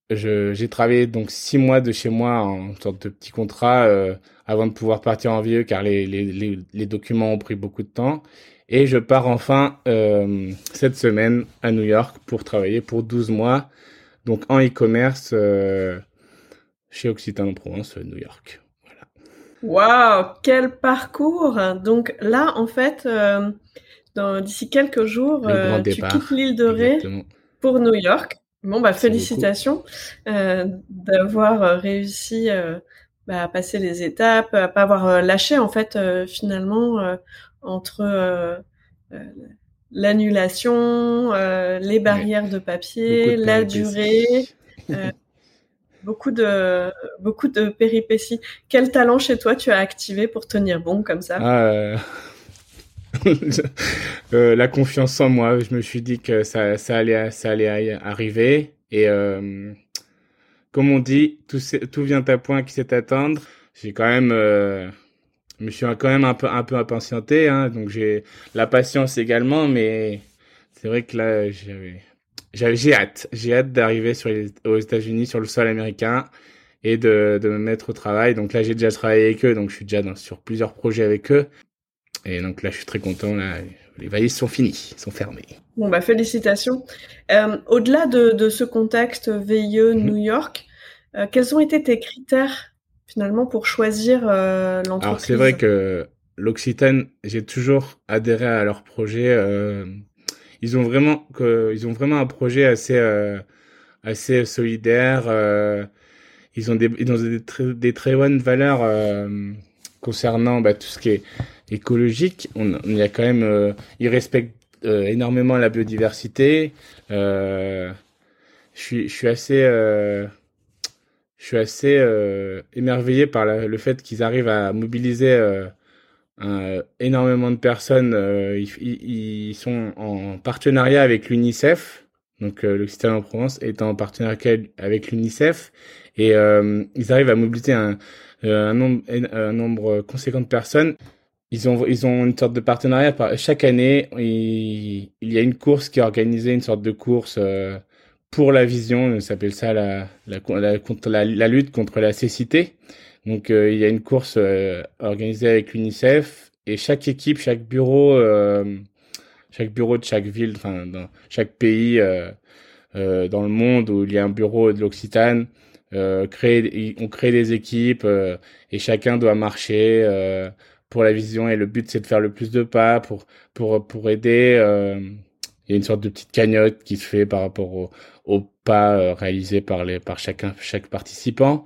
j'ai travaillé donc six mois de chez moi en sorte de petit contrat euh, avant de pouvoir partir en vieux car les, les, les, les, documents ont pris beaucoup de temps. Et je pars enfin euh, cette semaine à New York pour travailler pour 12 mois, donc en e-commerce euh, chez Occitan en Provence, New York. Voilà. Waouh, quel parcours Donc là, en fait, euh, d'ici quelques jours, euh, tu quittes l'île de Ré pour New York. Bon, bah, félicitations euh, d'avoir réussi bah, à passer les étapes, à pas avoir lâché, en fait, finalement, entre l'annulation, les barrières de papier, la durée. beaucoup de beaucoup de péripéties. Quel talent chez toi tu as activé pour tenir bon comme ça? Ah, euh, la confiance en moi. Je me suis dit que ça, allait, ça allait arriver. Et euh, comme on dit, tout, tout vient à point qui sait attendre. J'ai quand même, euh, je me suis quand même un peu, un peu impatienté. Hein, donc j'ai la patience également, mais c'est vrai que là, j'avais, j'ai hâte. J'ai hâte d'arriver sur aux États-Unis, sur le sol américain et de, de me mettre au travail. Donc là, j'ai déjà travaillé avec eux, donc je suis déjà dans, sur plusieurs projets avec eux. Et donc là, je suis très content. Là, les valises sont finies, sont fermées. Bon, bah félicitations. Euh, Au-delà de, de, ce contexte VIE mhm. New York, euh, quels ont été tes critères finalement pour choisir euh, l'entreprise Alors c'est vrai que l'Occitane, j'ai toujours adhéré à leur projet. Ils ont vraiment ils ont vraiment un projet assez euh, solidaire. Euh, ils ont des des, très, bonnes valeurs euh, concernant bah, tout ce qui est écologique. On, y a quand même ils respectent énormément la biodiversité. je suis assez je suis assez émerveillé par le fait qu'ils arrivent à mobiliser énormément de personnes, euh, ils, sont en partenariat avec l'UNICEF. Donc euh, l'Occitanie en Provence est en partenariat avec l'UNICEF et ils arrivent à mobiliser un, nombre, conséquent de personnes. Ils ont, une sorte de partenariat. chaque année, il, y a une course qui est organisée, une sorte de course pour la vision. On s'appelle ça la, lutte contre la cécité. Donc euh, il y a une course euh, organisée avec l'UNICEF et chaque équipe, chaque bureau, euh, chaque bureau de chaque ville, enfin dans chaque pays dans le monde où il y a un bureau de l'Occitane, crée, on crée des équipes et chacun doit marcher pour la vision. Et le but c'est de faire le plus de pas pour pour pour aider il y a une sorte de petite cagnotte qui se fait par rapport au, au pas réalisés par les par chacun chaque participant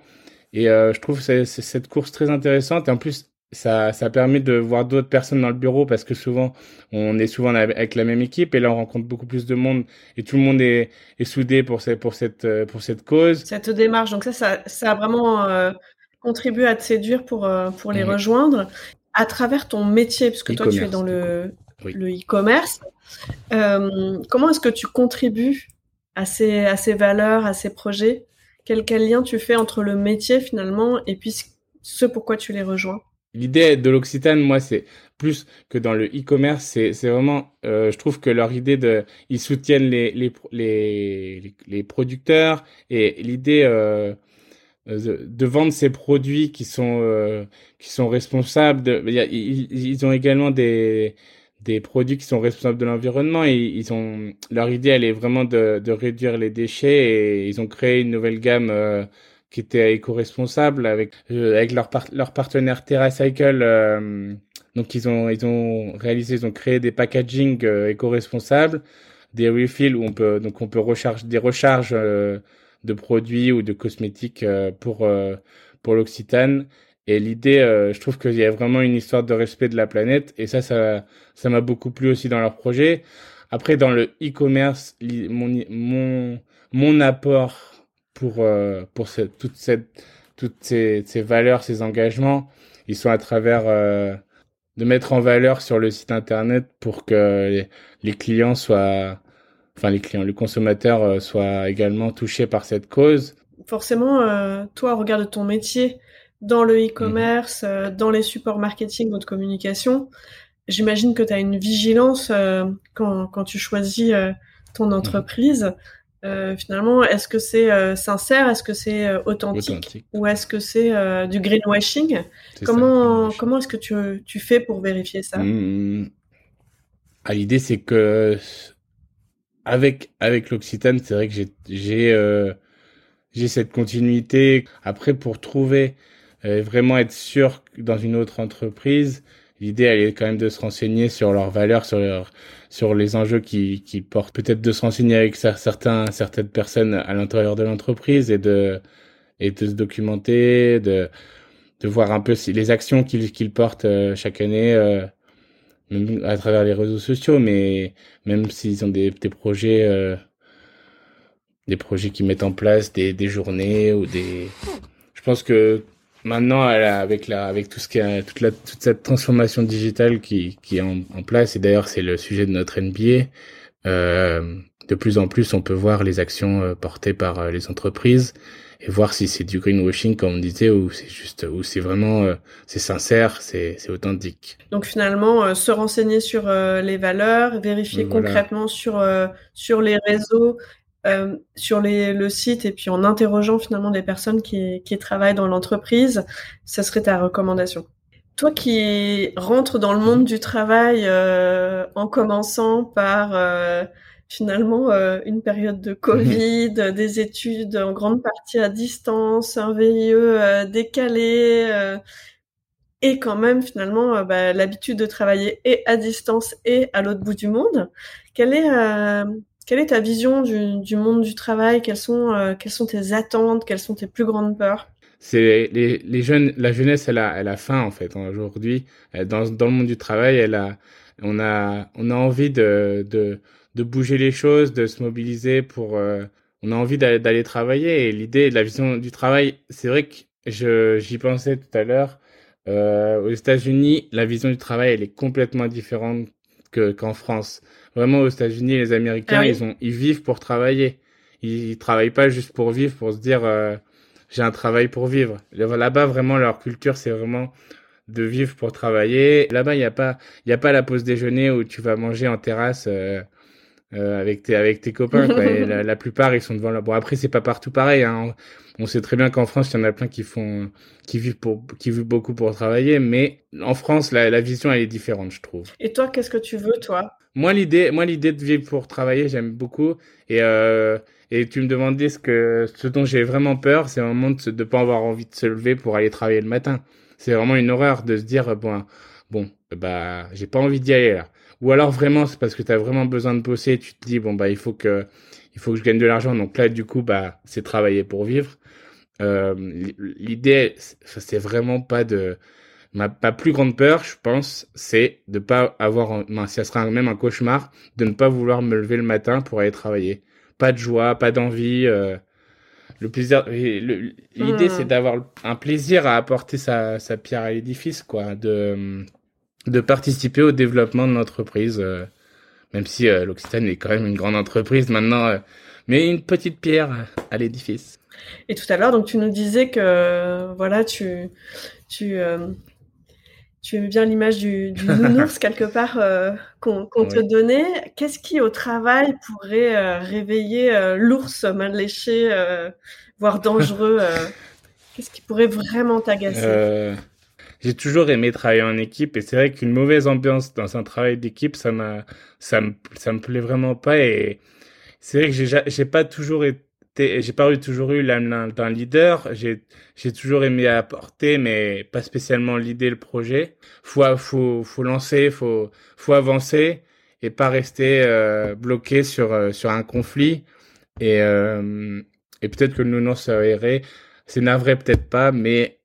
et euh, je trouve c'est, cette course très intéressante. Et en plus, ça, ça permet de voir d'autres personnes dans le bureau parce que souvent, on est souvent avec la même équipe. Et là, on rencontre beaucoup plus de monde. Et tout le monde est, est soudé pour, cette, pour, cette, euh, pour cette cause. Cette démarche, donc ça, ça, ça a vraiment euh, contribué à te séduire pour, euh, pour les rejoindre. À travers ton métier, puisque toi, tu es dans le, le e-commerce. Euh, comment est-ce que tu contribues à ces, à ces valeurs, à ces projets? Quel, lien tu fais entre le métier finalement et puis ce pourquoi tu les rejoins? L'idée de l'Occitane, moi, c'est plus que dans le e-commerce, c'est, vraiment, euh, je trouve que leur idée de, ils soutiennent les, les, les, les producteurs et l'idée euh, de, vendre ces produits qui sont, euh, qui sont responsables. Ils ont également des, des produits qui sont responsables de l'environnement. Ils ont leur idée elle est vraiment de, de réduire les déchets et ils ont créé une nouvelle gamme euh, qui était éco-responsable avec euh, avec leur leur partenaire TerraCycle euh, donc ils ont ils ont réalisé ils ont créé des packaging éco-responsables des refills où on peut donc on peut recharger des recharges de produits ou de cosmétiques pour pour l'Occitane et l'idée, euh, je trouve qu'il y a vraiment une histoire de respect de la planète. Et ça, ça, ça m'a beaucoup plu aussi dans leur projet. Après, dans le e-commerce, mon, mon, mon apport pour, euh, pour toute cette, toutes ces, valeurs, ces engagements, ils sont à travers euh, de mettre en valeur sur le site internet pour que les, clients soient, enfin les clients, le consommateur soit également touché par cette cause. Forcément, toi, regarde ton métier, dans le e-commerce, mhm. euh, dans les supports marketing ou de communication, j'imagine que tu as une vigilance euh, quand, quand, tu choisis euh, ton mhm. entreprise. finalement, est-ce que c'est sincère, est-ce que c'est authentique, ou est-ce que c'est du greenwashing? Comment comment est-ce que tu, tu fais pour vérifier ça? Mmh. ah, L'idée, c'est que avec avec l'Occitane, c'est vrai que j'ai j'ai j'ai cette continuité. Après, pour trouver vraiment être sûr dans une autre entreprise, l'idée elle est quand même de se renseigner sur leurs valeurs, sur leur, sur les enjeux qui, qui portent, peut-être de se renseigner avec certains certaines personnes à l'intérieur de l'entreprise et de et de se documenter, de de voir un peu si, les actions qu'ils qu'ils portent euh, chaque année. Euh, même à travers les réseaux sociaux, mais même s'ils ont des, des projets, euh, des projets qui mettent en place des, des journées ou des, je pense que maintenant avec la avec tout ce qui a, toute la toute cette transformation digitale qui qui est en, place et d'ailleurs c'est le sujet de notre NBA euh, de plus en plus on peut voir les actions euh, portées par euh, les entreprises et voir si c'est du greenwashing comme on disait ou c'est juste ou c'est vraiment euh, c'est sincère c'est c'est authentique. Donc finalement se renseigner sur les valeurs vérifier concrètement sur sur les réseaux euh, sur les, le site et puis en interrogeant finalement des personnes qui, qui travaillent dans l'entreprise, ce serait ta recommandation. Toi qui rentres dans le monde du travail euh, en commençant par euh, finalement euh, une période de Covid, mhm. des études en grande partie à distance, un VIE décalé, et quand même finalement bah, l'habitude de travailler et à distance et à l'autre bout du monde. Quelle est quelle est ta vision du, monde du travail? Quelles sont quelles sont tes attentes? Quelles sont tes plus grandes peurs? Les, jeunes, la jeunesse, elle a, faim en fait. Aujourd'hui, dans, le monde du travail, on a, envie de, bouger les choses, de se mobiliser pour, euh, on a envie d'aller travailler. Et l'idée, la vision du travail, c'est vrai que j'y pensais tout à l'heure. Euh, aux États-Unis, la vision du travail, elle est complètement différente que qu'en France. Vraiment, aux États-Unis, les Américains, ah ils ont, ils vivent pour travailler. Ils, ils travaillent pas juste pour vivre, pour se dire. Euh, j'ai un travail pour vivre. Là-bas, vraiment, leur culture, c'est vraiment de vivre pour travailler. Là-bas, il n'y a pas, il y a pas la pause déjeuner où tu vas manger en terrasse euh, euh, avec tes avec tes copains. Quoi. Et la, plupart, ils sont devant la. Bon, après, c'est pas partout pareil. Hein. On sait très bien qu'en France, il y en a plein qui font, qui vivent pour, qui vivent beaucoup pour travailler. Mais en France, la, la vision, elle est différente, je trouve. Et toi, qu'est-ce que tu veux, toi? Moi, l'idée, moi, l'idée de vivre pour travailler, j'aime beaucoup. Et euh, et tu me demandais ce que ce dont j'ai vraiment peur, c'est un moment de ne pas avoir envie de se lever pour aller travailler le matin. C'est vraiment une horreur de se dire bon bon bah j'ai pas envie d'y aller là. Ou alors vraiment c'est parce que tu as vraiment besoin de bosser, tu te dis bon bah il faut que il faut que je gagne de l'argent donc là du coup bah c'est travailler pour vivre. Euh, l'idée c'est vraiment pas de ma, ma, plus grande peur, je pense, c'est de pas avoir, ça sera même un cauchemar, de ne pas vouloir me lever le matin pour aller travailler pas de joie, pas d'envie. Euh, le plaisir, l'idée c'est d'avoir un plaisir à apporter sa, sa pierre à l'édifice, quoi, de de participer au développement de l'entreprise, euh, même si euh, l'Occitane est quand même une grande entreprise maintenant, mais une petite pierre à l'édifice. Et tout à l'heure, donc tu nous disais que voilà, tu tu tu aimais bien l'image du, du nounours quelque part euh, qu'on te donnait. Qu'est-ce qui au travail pourrait euh, réveiller euh, l'ours mal léché, voire dangereux Qu'est-ce qui pourrait vraiment t'agacer? J'ai toujours aimé travailler en équipe et c'est vrai qu'une mauvaise ambiance dans un travail d'équipe, ça m'a, ça me, ça me plaît vraiment pas et c'est vrai que j'ai pas toujours été j'ai pas eu toujours eu l'âme d'un leader. J'ai j'ai toujours aimé apporter, mais pas spécialement l'idée, le projet. Faut faut faut lancer, faut faut avancer et pas rester euh, bloqué sur euh, sur un conflit. Et euh, et peut-être que le nounours irait, c'est navré peut-être pas, mais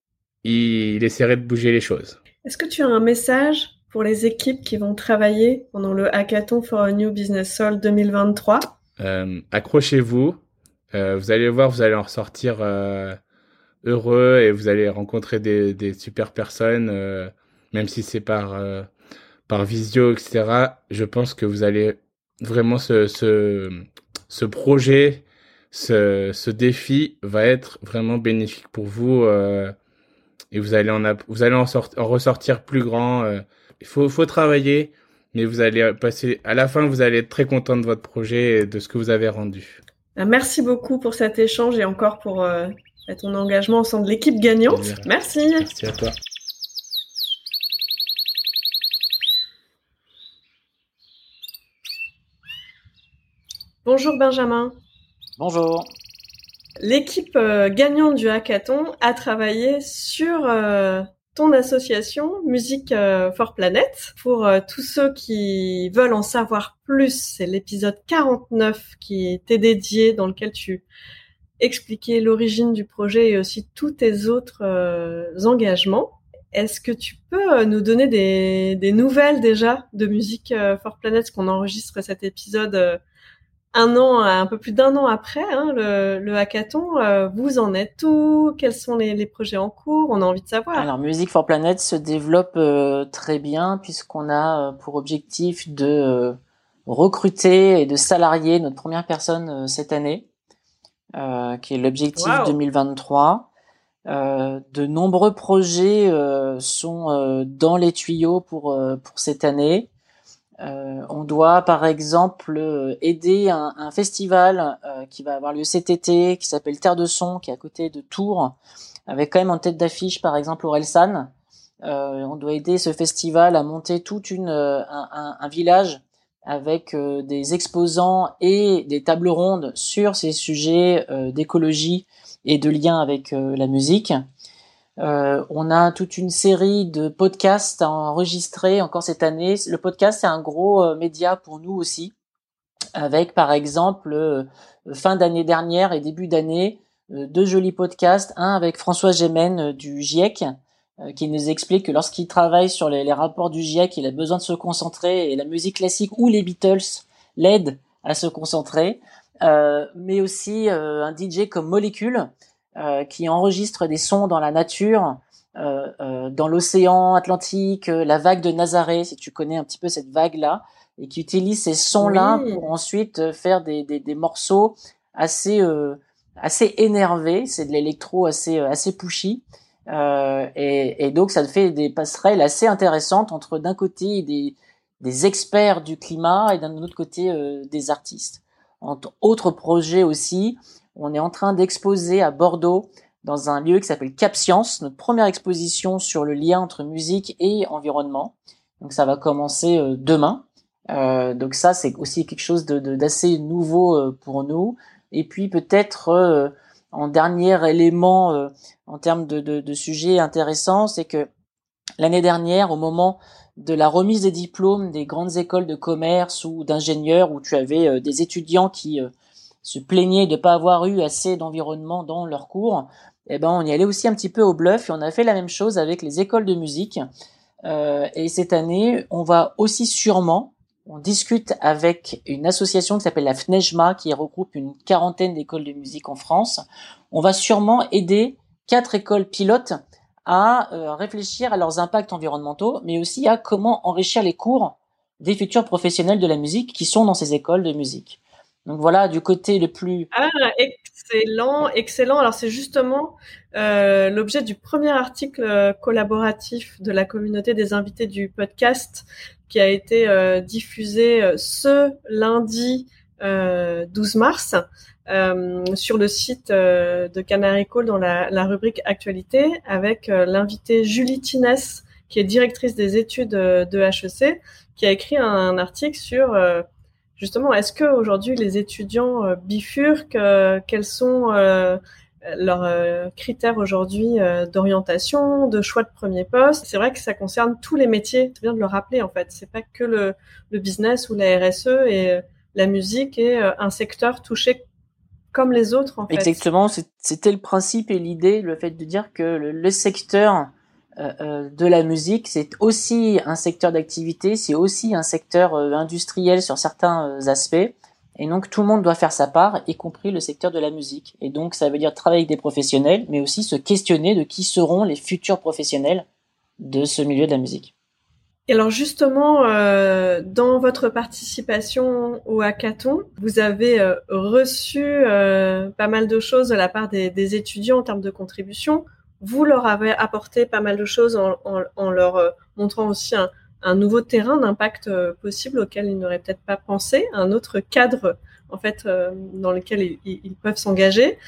il, il essaierait de bouger les choses. Est-ce que tu as un message pour les équipes qui vont travailler pendant le hackathon for a New Business Soul 2023 euh, Accrochez-vous euh, vous allez voir, vous allez en ressortir euh, heureux et vous allez rencontrer des, des super personnes, euh, même si c'est par par visio, etc. Je pense que vous allez vraiment ce ce, ce projet, ce, ce défi va être vraiment bénéfique pour vous et vous allez en vous allez en, en ressortir plus grand. Il faut faut travailler, mais vous allez passer à la fin, vous allez être très content de votre projet et de ce que vous avez rendu. Euh, merci beaucoup pour cet échange et encore pour euh, ton engagement au sein de l'équipe gagnante. Merci. Merci à toi. Bonjour Benjamin. Bonjour. L'équipe euh, gagnante du hackathon a travaillé sur ton association Musique euh, for Planet. Pour euh, tous ceux qui veulent en savoir plus, c'est l'épisode 49 qui était dédié dans lequel tu expliquais l'origine du projet et aussi tous tes autres euh, engagements. Est-ce que tu peux nous donner des, nouvelles déjà de Musique for Planet, qu'on enregistre cet épisode un an, un peu plus d'un an après hein, le, le, hackathon, euh, vous en êtes où? Quels sont les, les, projets en cours? On a envie de savoir. Alors, Music for Planet se développe euh, très bien puisqu'on a euh, pour objectif de recruter et de salarier notre première personne cette année, qui est l'objectif 2023. de nombreux projets sont dans les tuyaux pour pour cette année. Euh, on doit par exemple euh, aider un, festival euh, qui va avoir lieu cet été, qui s'appelle Terre de Son, qui est à côté de Tours, avec quand même en tête d'affiche par exemple Orelsan. Euh, on doit aider ce festival à monter toute une un, un, un village avec des exposants et des tables rondes sur ces sujets d'écologie et de lien avec la musique. Euh, on a toute une série de podcasts à enregistrer encore cette année. Le podcast, c'est un gros euh, média pour nous aussi, avec par exemple euh, fin d'année dernière et début d'année deux jolis podcasts. Un avec François Gémen du GIEC, qui nous explique que lorsqu'il travaille sur les, les, rapports du GIEC, il a besoin de se concentrer et la musique classique ou les Beatles l'aident à se concentrer. mais aussi un DJ comme Molécule euh, qui enregistre des sons dans la nature, euh, euh, dans l'océan Atlantique, la vague de Nazaré, si tu connais un petit peu cette vague-là, et qui utilise ces sons-là pour ensuite faire des, des, des morceaux assez assez énervés. C'est de l'électro assez assez pushy. Euh, et, et, donc ça fait des passerelles assez intéressantes entre d'un côté des, des experts du climat et d'un autre côté euh, des artistes. Entre autres projets aussi, on est en train d'exposer à Bordeaux dans un lieu qui s'appelle Cap Science, notre première exposition sur le lien entre musique et environnement. Donc ça va commencer euh, demain. Euh, donc ça c'est aussi quelque chose d'assez de, nouveau euh, pour nous. Et puis peut-être en dernier élément en termes de, de, de sujets intéressants, c'est que l'année dernière, au moment de la remise des diplômes des grandes écoles de commerce ou d'ingénieurs, où tu avais des étudiants qui se plaignaient de pas avoir eu assez d'environnement dans leurs cours, eh ben on y allait aussi un petit peu au bluff et on a fait la même chose avec les écoles de musique. Euh, et cette année, on va aussi sûrement, on discute avec une association qui s'appelle la FNEJMA, qui regroupe une quarantaine d'écoles de musique en France. On va sûrement aider quatre écoles pilotes à euh, réfléchir à leurs impacts environnementaux, mais aussi à comment enrichir les cours des futurs professionnels de la musique qui sont dans ces écoles de musique. Donc voilà, du côté le plus... Ah, excellent, excellent. Alors c'est justement euh, l'objet du premier article euh, collaboratif de la communauté des invités du podcast qui a été euh, diffusé euh, ce lundi 12 mars sur le site de Canary Call dans la, rubrique Actualité avec l'invité Julie Tinès qui est directrice des études de HEC qui a écrit un article sur justement, est-ce que aujourd'hui les étudiants euh, bifurquent euh, Quels sont euh, leurs critères aujourd'hui d'orientation, de choix de premier poste? C'est vrai que ça concerne tous les métiers. C'est bien de le rappeler en fait. C'est pas que le, business ou la RSE et la musique est un secteur touché comme les autres en fait. Exactement, c'était le principe et l'idée, le fait de dire que le secteur de la musique, c'est aussi un secteur d'activité, c'est aussi un secteur euh, industriel sur certains aspects. Et donc tout le monde doit faire sa part, y compris le secteur de la musique. Et donc ça veut dire travailler avec des professionnels, mais aussi se questionner de qui seront les futurs professionnels de ce milieu de la musique. Et alors justement, euh, dans votre participation au hackathon, vous avez reçu pas mal de choses de la part des, des, étudiants en termes de contribution vous leur avez apporté pas mal de choses en, leur euh, montrant aussi un, nouveau terrain d'impact euh, possible auquel ils n'auraient peut-être pas pensé, un autre cadre en fait euh, dans lequel ils, peuvent s'engager.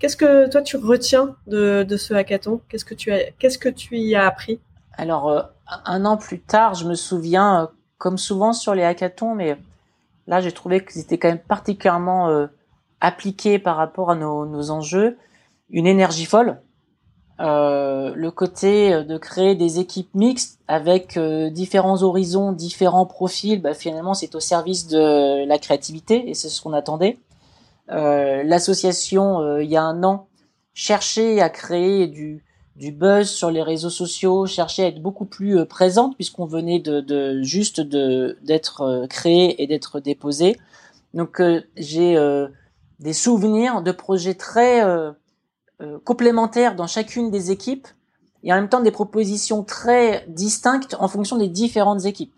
Qu'est-ce que toi tu retiens de, ce hackathon? Qu'est-ce que tu as qu'est-ce que tu y as appris? Alors un an plus tard, je me souviens, comme souvent sur les hackathons, mais là j'ai trouvé qu'ils étaient quand même particulièrement appliqués par rapport à nos, nos enjeux, une énergie folle euh, le côté euh, de créer des équipes mixtes avec euh, différents horizons, différents profils, bah, finalement c'est au service de la créativité et c'est ce qu'on attendait. L'association, il y a un an, cherchait à créer du, du buzz sur les réseaux sociaux, cherchait à être beaucoup plus présente puisqu'on venait de, de juste d'être créé et d'être déposé. Donc j'ai des souvenirs de projets très euh, complémentaires dans chacune des équipes et en même temps des propositions très distinctes en fonction des différentes équipes.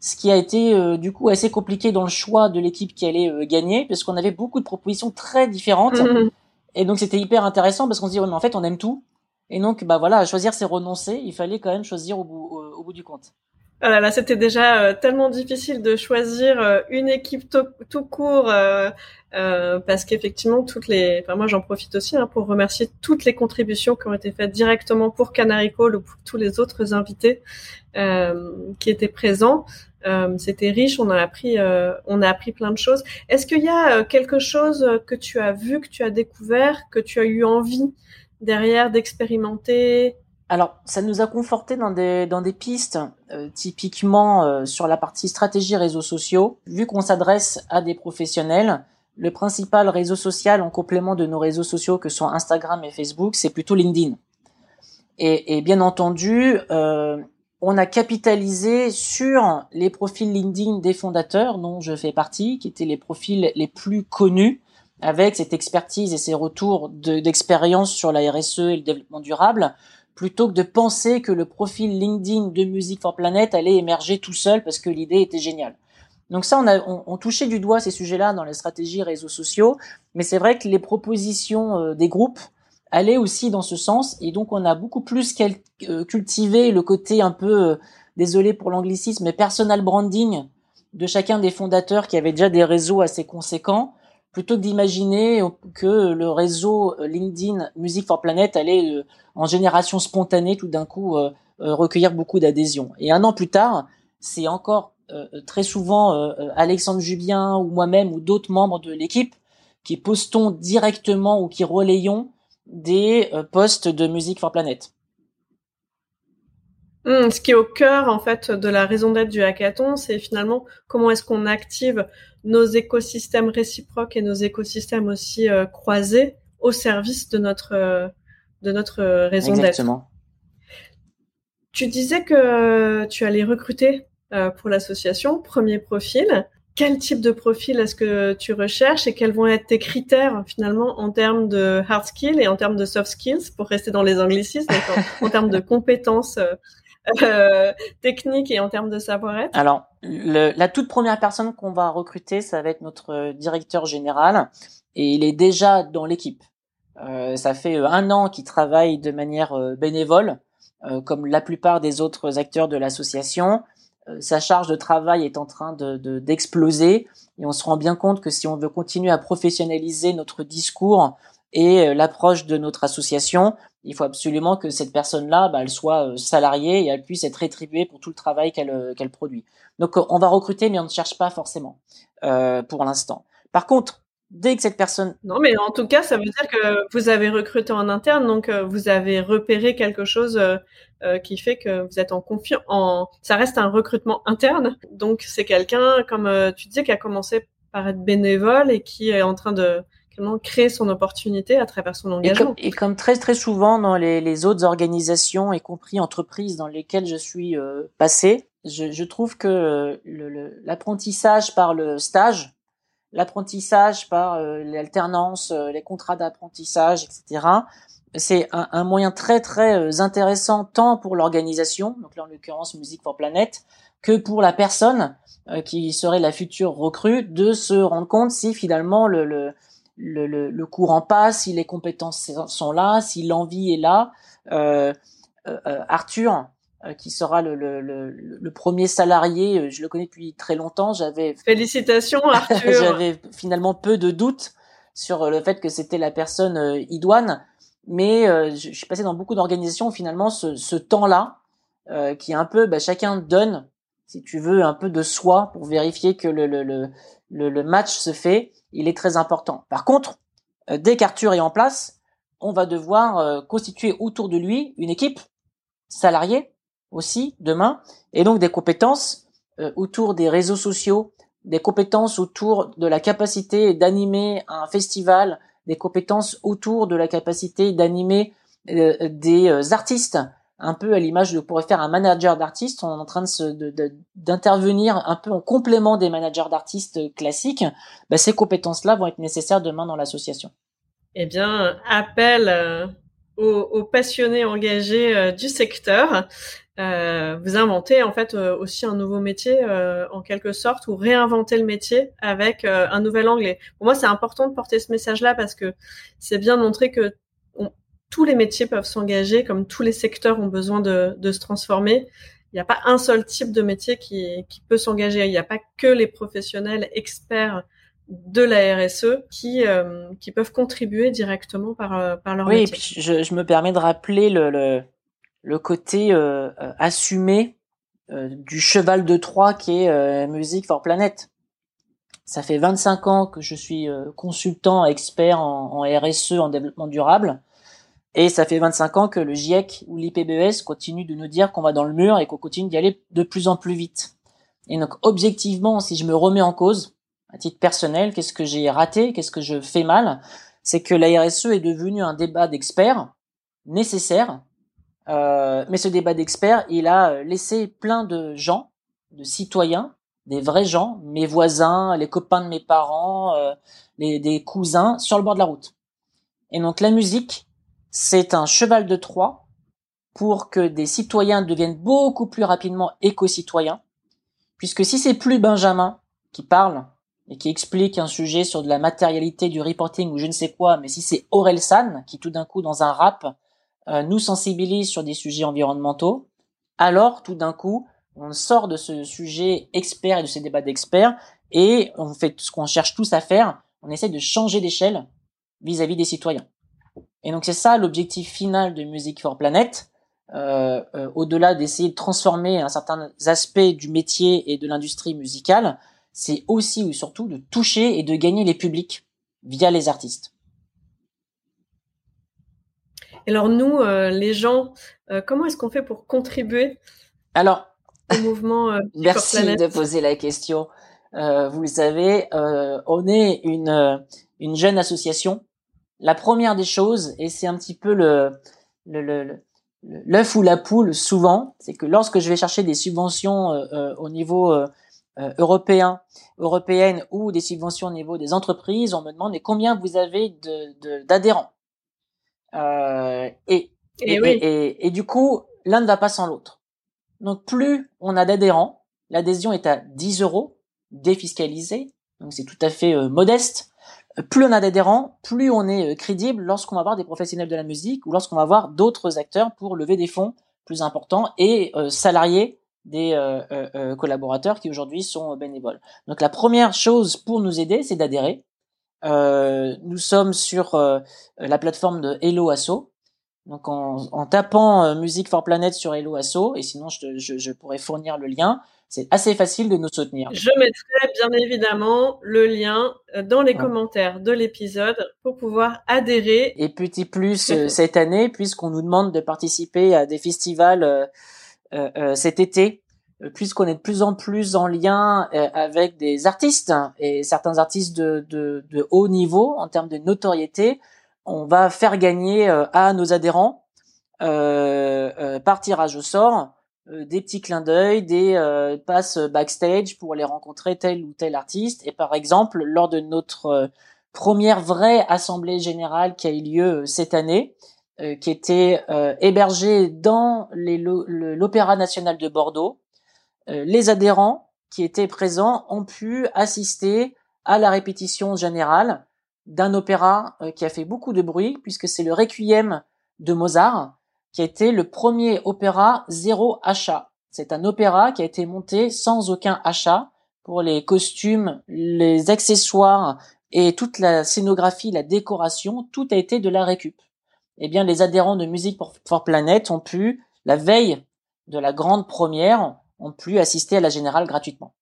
Ce qui a été euh, du coup assez compliqué dans le choix de l'équipe qui allait euh, gagner parce qu'on avait beaucoup de propositions très différentes mhm. et donc c'était hyper intéressant parce qu'on se dit mais en fait on aime tout et donc bah voilà choisir c'est renoncer il fallait quand même choisir au bout, au, bout du compte. Ah là c'était déjà tellement difficile de choisir une équipe tout court euh, parce qu'effectivement toutes les, enfin moi j'en profite aussi hein, pour remercier toutes les contributions qui ont été faites directement pour Canary Call ou pour tous les autres invités euh, qui étaient présents. Euh, C'était riche, on a appris, euh, on a appris plein de choses. Est-ce qu'il y a euh, quelque chose que tu as vu, que tu as découvert, que tu as eu envie derrière d'expérimenter? Alors, ça nous a conforté dans des dans des pistes, euh, typiquement euh, sur la partie stratégie réseaux sociaux. Vu qu'on s'adresse à des professionnels, le principal réseau social en complément de nos réseaux sociaux que sont Instagram et Facebook, c'est plutôt LinkedIn. Et, et bien entendu, euh, on a capitalisé sur les profils LinkedIn des fondateurs, dont je fais partie, qui étaient les profils les plus connus, avec cette expertise et ces retours d'expérience sur la RSE et le développement durable plutôt que de penser que le profil LinkedIn de Music for Planet allait émerger tout seul parce que l'idée était géniale. Donc ça, on a on, touchait du doigt ces sujets-là dans les stratégies réseaux sociaux, mais c'est vrai que les propositions euh, des groupes allaient aussi dans ce sens, et donc on a beaucoup plus euh, cultivé le côté un peu, euh, désolé pour l'anglicisme, mais personal branding de chacun des fondateurs qui avaient déjà des réseaux assez conséquents, plutôt que d'imaginer que le réseau LinkedIn Music for Planet allait en génération spontanée tout d'un coup euh, euh, recueillir beaucoup d'adhésions. Et un an plus tard, c'est encore euh, très souvent Alexandre Julien ou moi-même ou d'autres membres de l'équipe qui postons directement ou qui relayons des posts de Music for Planet. Mmh, ce qui est au cœur en fait de la raison d'être du hackathon, c'est finalement comment est-ce qu'on active nos écosystèmes réciproques et nos écosystèmes aussi croisés au service de notre de notre euh, raison d'être. Exactement. Tu disais que tu allais recruter euh, pour l'association, premier profil. Quel type de profil est-ce que tu recherches et quels vont être tes critères finalement en termes de hard skills et en termes de soft skills pour rester dans les anglicismes, en, en, termes de compétences euh, techniques et en termes de savoir-être Alors, le, la toute première personne qu'on va recruter, ça va être notre directeur général et il est déjà dans l'équipe. Euh, ça fait euh, un an qu'il travaille de manière euh, bénévole, comme la plupart des autres acteurs de l'association. sa charge de travail est en train de d'exploser et on se rend bien compte que si on veut continuer à professionnaliser notre discours et l'approche de notre association, il faut absolument que cette personne-là, bah, elle soit salariée et elle puisse être rétribuée pour tout le travail qu'elle qu'elle produit. Donc on va recruter, mais on ne cherche pas forcément euh, pour l'instant. Par contre, dès que cette personne. Non, mais en tout cas, ça veut dire que vous avez recruté en interne, donc euh, vous avez repéré quelque chose euh, euh, qui fait que vous êtes en confiance. Ça reste un recrutement interne, donc c'est quelqu'un, comme tu disais, qui a commencé par être bénévole et qui est en train de créer son opportunité à travers son engagement. Et comme, très très souvent dans les, les, autres organisations, y compris entreprises dans lesquelles je suis passé, je, je, trouve que l'apprentissage par le stage l'apprentissage par euh, l'alternance, euh, les contrats d'apprentissage, etc. C'est un, un, moyen très très euh, intéressant tant pour l'organisation, donc là en l'occurrence Musique for Planet, que pour la personne qui serait la future recrue de se rendre compte si finalement le, le, le, le courant passe, si les compétences sont là, si l'envie est là. Euh, Arthur, euh, qui sera le, le, le, le, premier salarié. Euh, je le connais depuis très longtemps. J'avais félicitations Arthur. J'avais finalement peu de doutes sur le fait que c'était la personne euh, idoine, mais je, suis passé dans beaucoup d'organisations. Finalement, ce, ce temps-là, qui est un peu, bah, chacun donne, si tu veux, un peu de soi pour vérifier que le, le, le, le match se fait. Il est très important. Par contre, dès qu'Arthur est en place, on va devoir constituer autour de lui une équipe salariée aussi demain, et donc des compétences euh, autour des réseaux sociaux, des compétences autour de la capacité d'animer un festival, des compétences autour de la capacité d'animer euh, des euh, artistes, un peu à l'image de pourrait faire un manager d'artistes, on est en train de d'intervenir un peu en complément des managers d'artistes classiques, bah, ces compétences-là vont être nécessaires demain dans l'association. Eh bien, appel aux, passionnés engagés du secteur euh, vous inventez en fait euh, aussi un nouveau métier euh, en quelque sorte ou réinventer le métier avec un nouvel anglais. Pour moi, c'est important de porter ce message-là parce que c'est bien de montrer que tous les métiers peuvent s'engager, comme tous les secteurs ont besoin de, de se transformer. Il n'y a pas un seul type de métier qui, qui peut s'engager. Il n'y a pas que les professionnels experts de la RSE qui, qui peuvent contribuer directement par, par leur métier. Oui, je, je, me permets de rappeler le, le le côté euh, euh, assumé euh, du cheval de Troie qui est Music for Planet. Ça fait 25 ans que je suis consultant expert en, RSE, en développement durable. Et ça fait 25 ans que le GIEC ou l'IPBES continue de nous dire qu'on va dans le mur et qu'on continue d'y aller de plus en plus vite. Et donc, objectivement, si je me remets en cause, à titre personnel, qu'est-ce que j'ai raté, qu'est-ce que je fais mal, c'est que la RSE est devenu un débat d'experts nécessaire. Euh, mais ce débat d'experts, il a laissé plein de gens, de citoyens, des vrais gens, mes voisins, les copains de mes parents, euh, les, des cousins, sur le bord de la route. Et donc la musique, c'est un cheval de Troie pour que des citoyens deviennent beaucoup plus rapidement éco-citoyens, puisque si c'est plus Benjamin qui parle et qui explique un sujet sur de la matérialité du reporting ou je ne sais quoi, mais si c'est Aurel San qui tout d'un coup dans un rap euh, nous sensibilise sur des sujets environnementaux, alors tout d'un coup on sort de ce sujet expert et de ces débats d'experts et on fait ce qu'on cherche tous à faire, on essaie de changer d'échelle vis-à-vis des citoyens. Et donc c'est ça l'objectif final de Music for Planet, euh, euh, au-delà d'essayer de transformer un certain aspect du métier et de l'industrie musicale, c'est aussi ou surtout de toucher et de gagner les publics via les artistes. Alors nous, euh, les gens, comment est-ce qu'on fait pour contribuer Alors, au mouvement Merci de poser la question. vous le savez, on est une, une jeune association. La première des choses, et c'est un petit peu le, le, le, l'œuf ou la poule souvent, c'est que lorsque je vais chercher des subventions euh, au niveau euh, européen, européenne ou des subventions au niveau des entreprises, on me demande mais combien vous avez de, d'adhérents? Euh, et, et, et, et, du coup, l'un ne va pas sans l'autre. Donc plus on a d'adhérents, l'adhésion est à 10 euros défiscalisé, donc c'est tout à fait modeste plus on a d'adhérents, plus on est euh, crédible lorsqu'on va voir des professionnels de la musique ou lorsqu'on va voir d'autres acteurs pour lever des fonds plus importants et euh, salarier des euh, collaborateurs qui aujourd'hui sont bénévoles. Donc la première chose pour nous aider, c'est d'adhérer. nous sommes sur la plateforme de Hello Asso. Donc en, tapant Music for Planet sur Hello Asso, et sinon je pourrais fournir le lien, c'est assez facile de nous soutenir. Je mettrai bien évidemment le lien euh, dans les commentaires de l'épisode pour pouvoir adhérer. Et petit plus euh, cette année, puisqu'on nous demande de participer à des festivals euh, euh cet été, puisqu'on est de plus en plus en lien avec des artistes et certains artistes de, de, de, haut niveau en termes de notoriété, on va faire gagner à nos adhérents par tirage au sort des petits clins d'œil, des euh, passes backstage pour aller rencontrer tel ou tel artiste. Et par exemple, lors de notre euh, première vraie assemblée générale qui a eu lieu cette année, qui était hébergée dans l'Opéra national de Bordeaux, les adhérents qui étaient présents ont pu assister à la répétition générale d'un opéra qui a fait beaucoup de bruit puisque c'est le Requiem de Mozart qui été le premier opéra zéro achat. C'est un opéra qui a été monté sans aucun achat pour les costumes, les accessoires et toute la scénographie, la décoration, tout a été de la récup. Eh bien, les adhérents de Music for Planet ont pu, la veille de la grande première, ont pu assister à la générale gratuitement.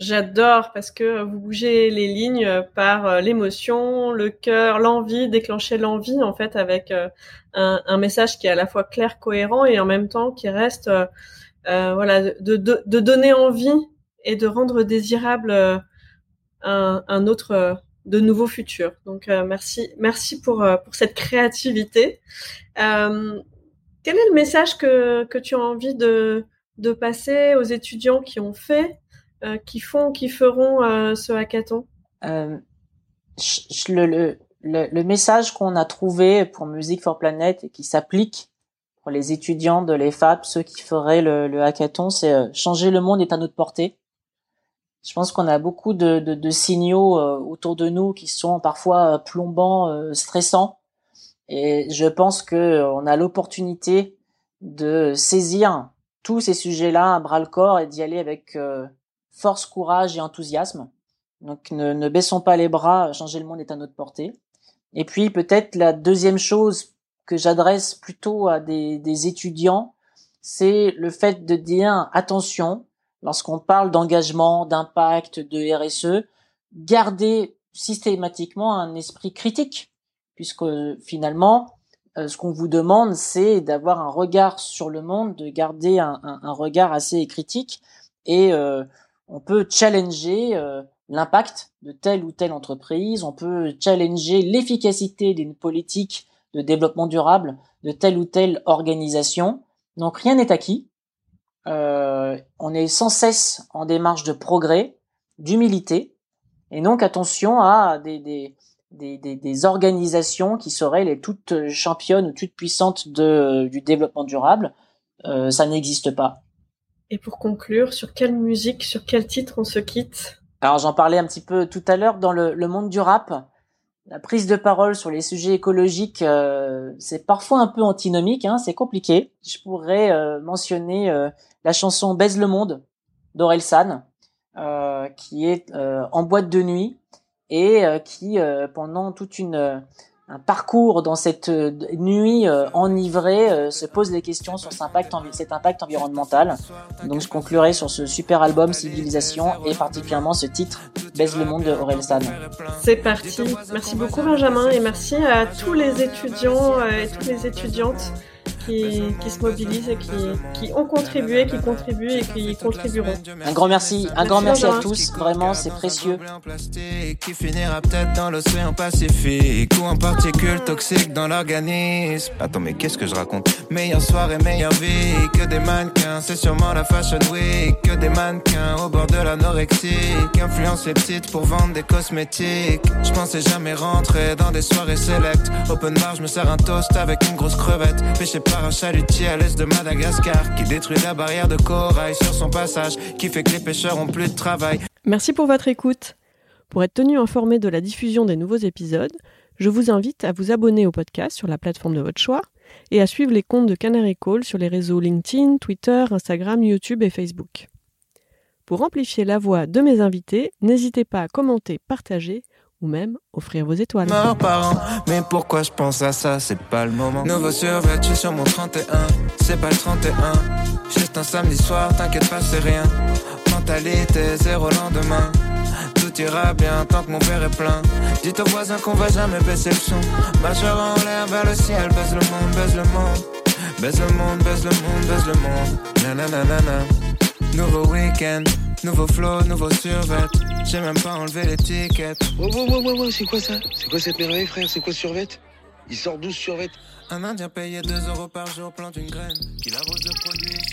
J'adore parce que vous bougez les lignes par euh, l'émotion, le cœur, l'envie, déclencher l'envie en fait avec euh, un, message qui est à la fois clair, cohérent et en même temps qui reste euh, voilà de, de, donner envie et de rendre désirable un, autre de nouveau futur. Donc merci merci pour pour cette créativité. quel est le message que que tu as envie de de passer aux étudiants qui ont fait qui font, qui feront euh, ce hackathon? Euh, le, le, le, message qu'on a trouvé pour Music for Planet et qui s'applique pour les étudiants de l'EFAP, ceux qui feraient le, le hackathon, c'est changer le monde est à notre portée. Je pense qu'on a beaucoup de, de, de signaux autour de nous qui sont parfois plombants, stressants, et je pense que on a l'opportunité de saisir tous ces sujets-là à bras le corps et d'y aller avec force, courage et enthousiasme. Donc ne, ne baissons pas les bras, changer le monde est à notre portée. Et puis peut-être la deuxième chose que j'adresse plutôt à des, des étudiants, c'est le fait de dire attention, lorsqu'on parle d'engagement, d'impact, de RSE, garder systématiquement un esprit critique, puisque finalement, ce qu'on vous demande, c'est d'avoir un regard sur le monde, de garder un, un, regard assez critique, et on peut challenger l'impact de telle ou telle entreprise, on peut challenger l'efficacité d'une politique de développement durable de telle ou telle organisation. Donc rien n'est acquis. Euh, on est sans cesse en démarche de progrès, d'humilité, et donc attention à des, des, des, des, organisations qui seraient les toutes championnes ou toutes puissantes de, du développement durable. Euh, ça n'existe pas. Et pour conclure, sur quelle musique, sur quel titre on se quitte? Alors j'en parlais un petit peu tout à l'heure dans le, monde du rap la prise de parole sur les sujets écologiques, euh, c'est parfois un peu antinomique, hein, c'est compliqué. Je pourrais euh, mentionner euh, la chanson Baise le monde d'Orelsan, qui est en boîte de nuit et qui, pendant toute une un parcours dans cette euh, nuit euh, enivrée euh, se pose des questions sur cet impact, cet impact environnemental. Donc je conclurai sur ce super album Civilisation et particulièrement ce titre Baise le monde de Orelsan. C'est parti. Merci beaucoup Benjamin et merci à tous les étudiants et toutes les étudiantes qui, se mobilisent et qui, qui, ont contribué, qui contribuent et qui contribueront. Un grand merci, un grand merci à tous, vraiment c'est précieux. Qui finira peut-être dans l'océan Pacifique ou en particules toxiques dans l'organisme. Attends, mais qu'est-ce que je raconte? Meilleure soirée, meilleure vie que des mannequins. C'est sûrement la Fashion Week que des mannequins au bord de l'anorexie. Influence les petites pour vendre des cosmétiques. Je pensais jamais rentrer dans des soirées sélectes. Open bar, je me sers un toast avec une grosse crevette. Pêché pas un chalutier à l'est de Madagascar qui détruit la barrière de corail sur son passage, qui fait que les pêcheurs ont plus de travail. Merci pour votre écoute. Pour être tenu informé de la diffusion des nouveaux épisodes, je vous invite à vous abonner au podcast sur la plateforme de votre choix et à suivre les comptes de Canary Call sur les réseaux LinkedIn, Twitter, Instagram, YouTube et Facebook. Pour amplifier la voix de mes invités, n'hésitez pas à commenter, partager ou même offrir vos étoiles. mais pourquoi je pense à ça, c'est pas le moment. Nouveau survêtu sur mon 31, c'est pas le 31. Juste un samedi soir, t'inquiète pas, c'est rien. Mentalité zéro lendemain. Tout ira bien tant que mon verre est plein. Dites aux voisins qu'on va jamais baisser le son. Majeur en l'air vers le ciel, baise le monde, baise le monde. Baise le monde, baise le monde, baise le monde. Nanana. Nouveau week-end, nouveau flow, nouveau survêt. J'ai même pas enlevé l'étiquette. Oh, oh, oh, oh, c'est quoi ça? C'est quoi cette merveille, frère? C'est quoi survêt? Il sort 12 survêt Un indien payé 2 euros par jour plante une graine. Qu'il arrose de produits.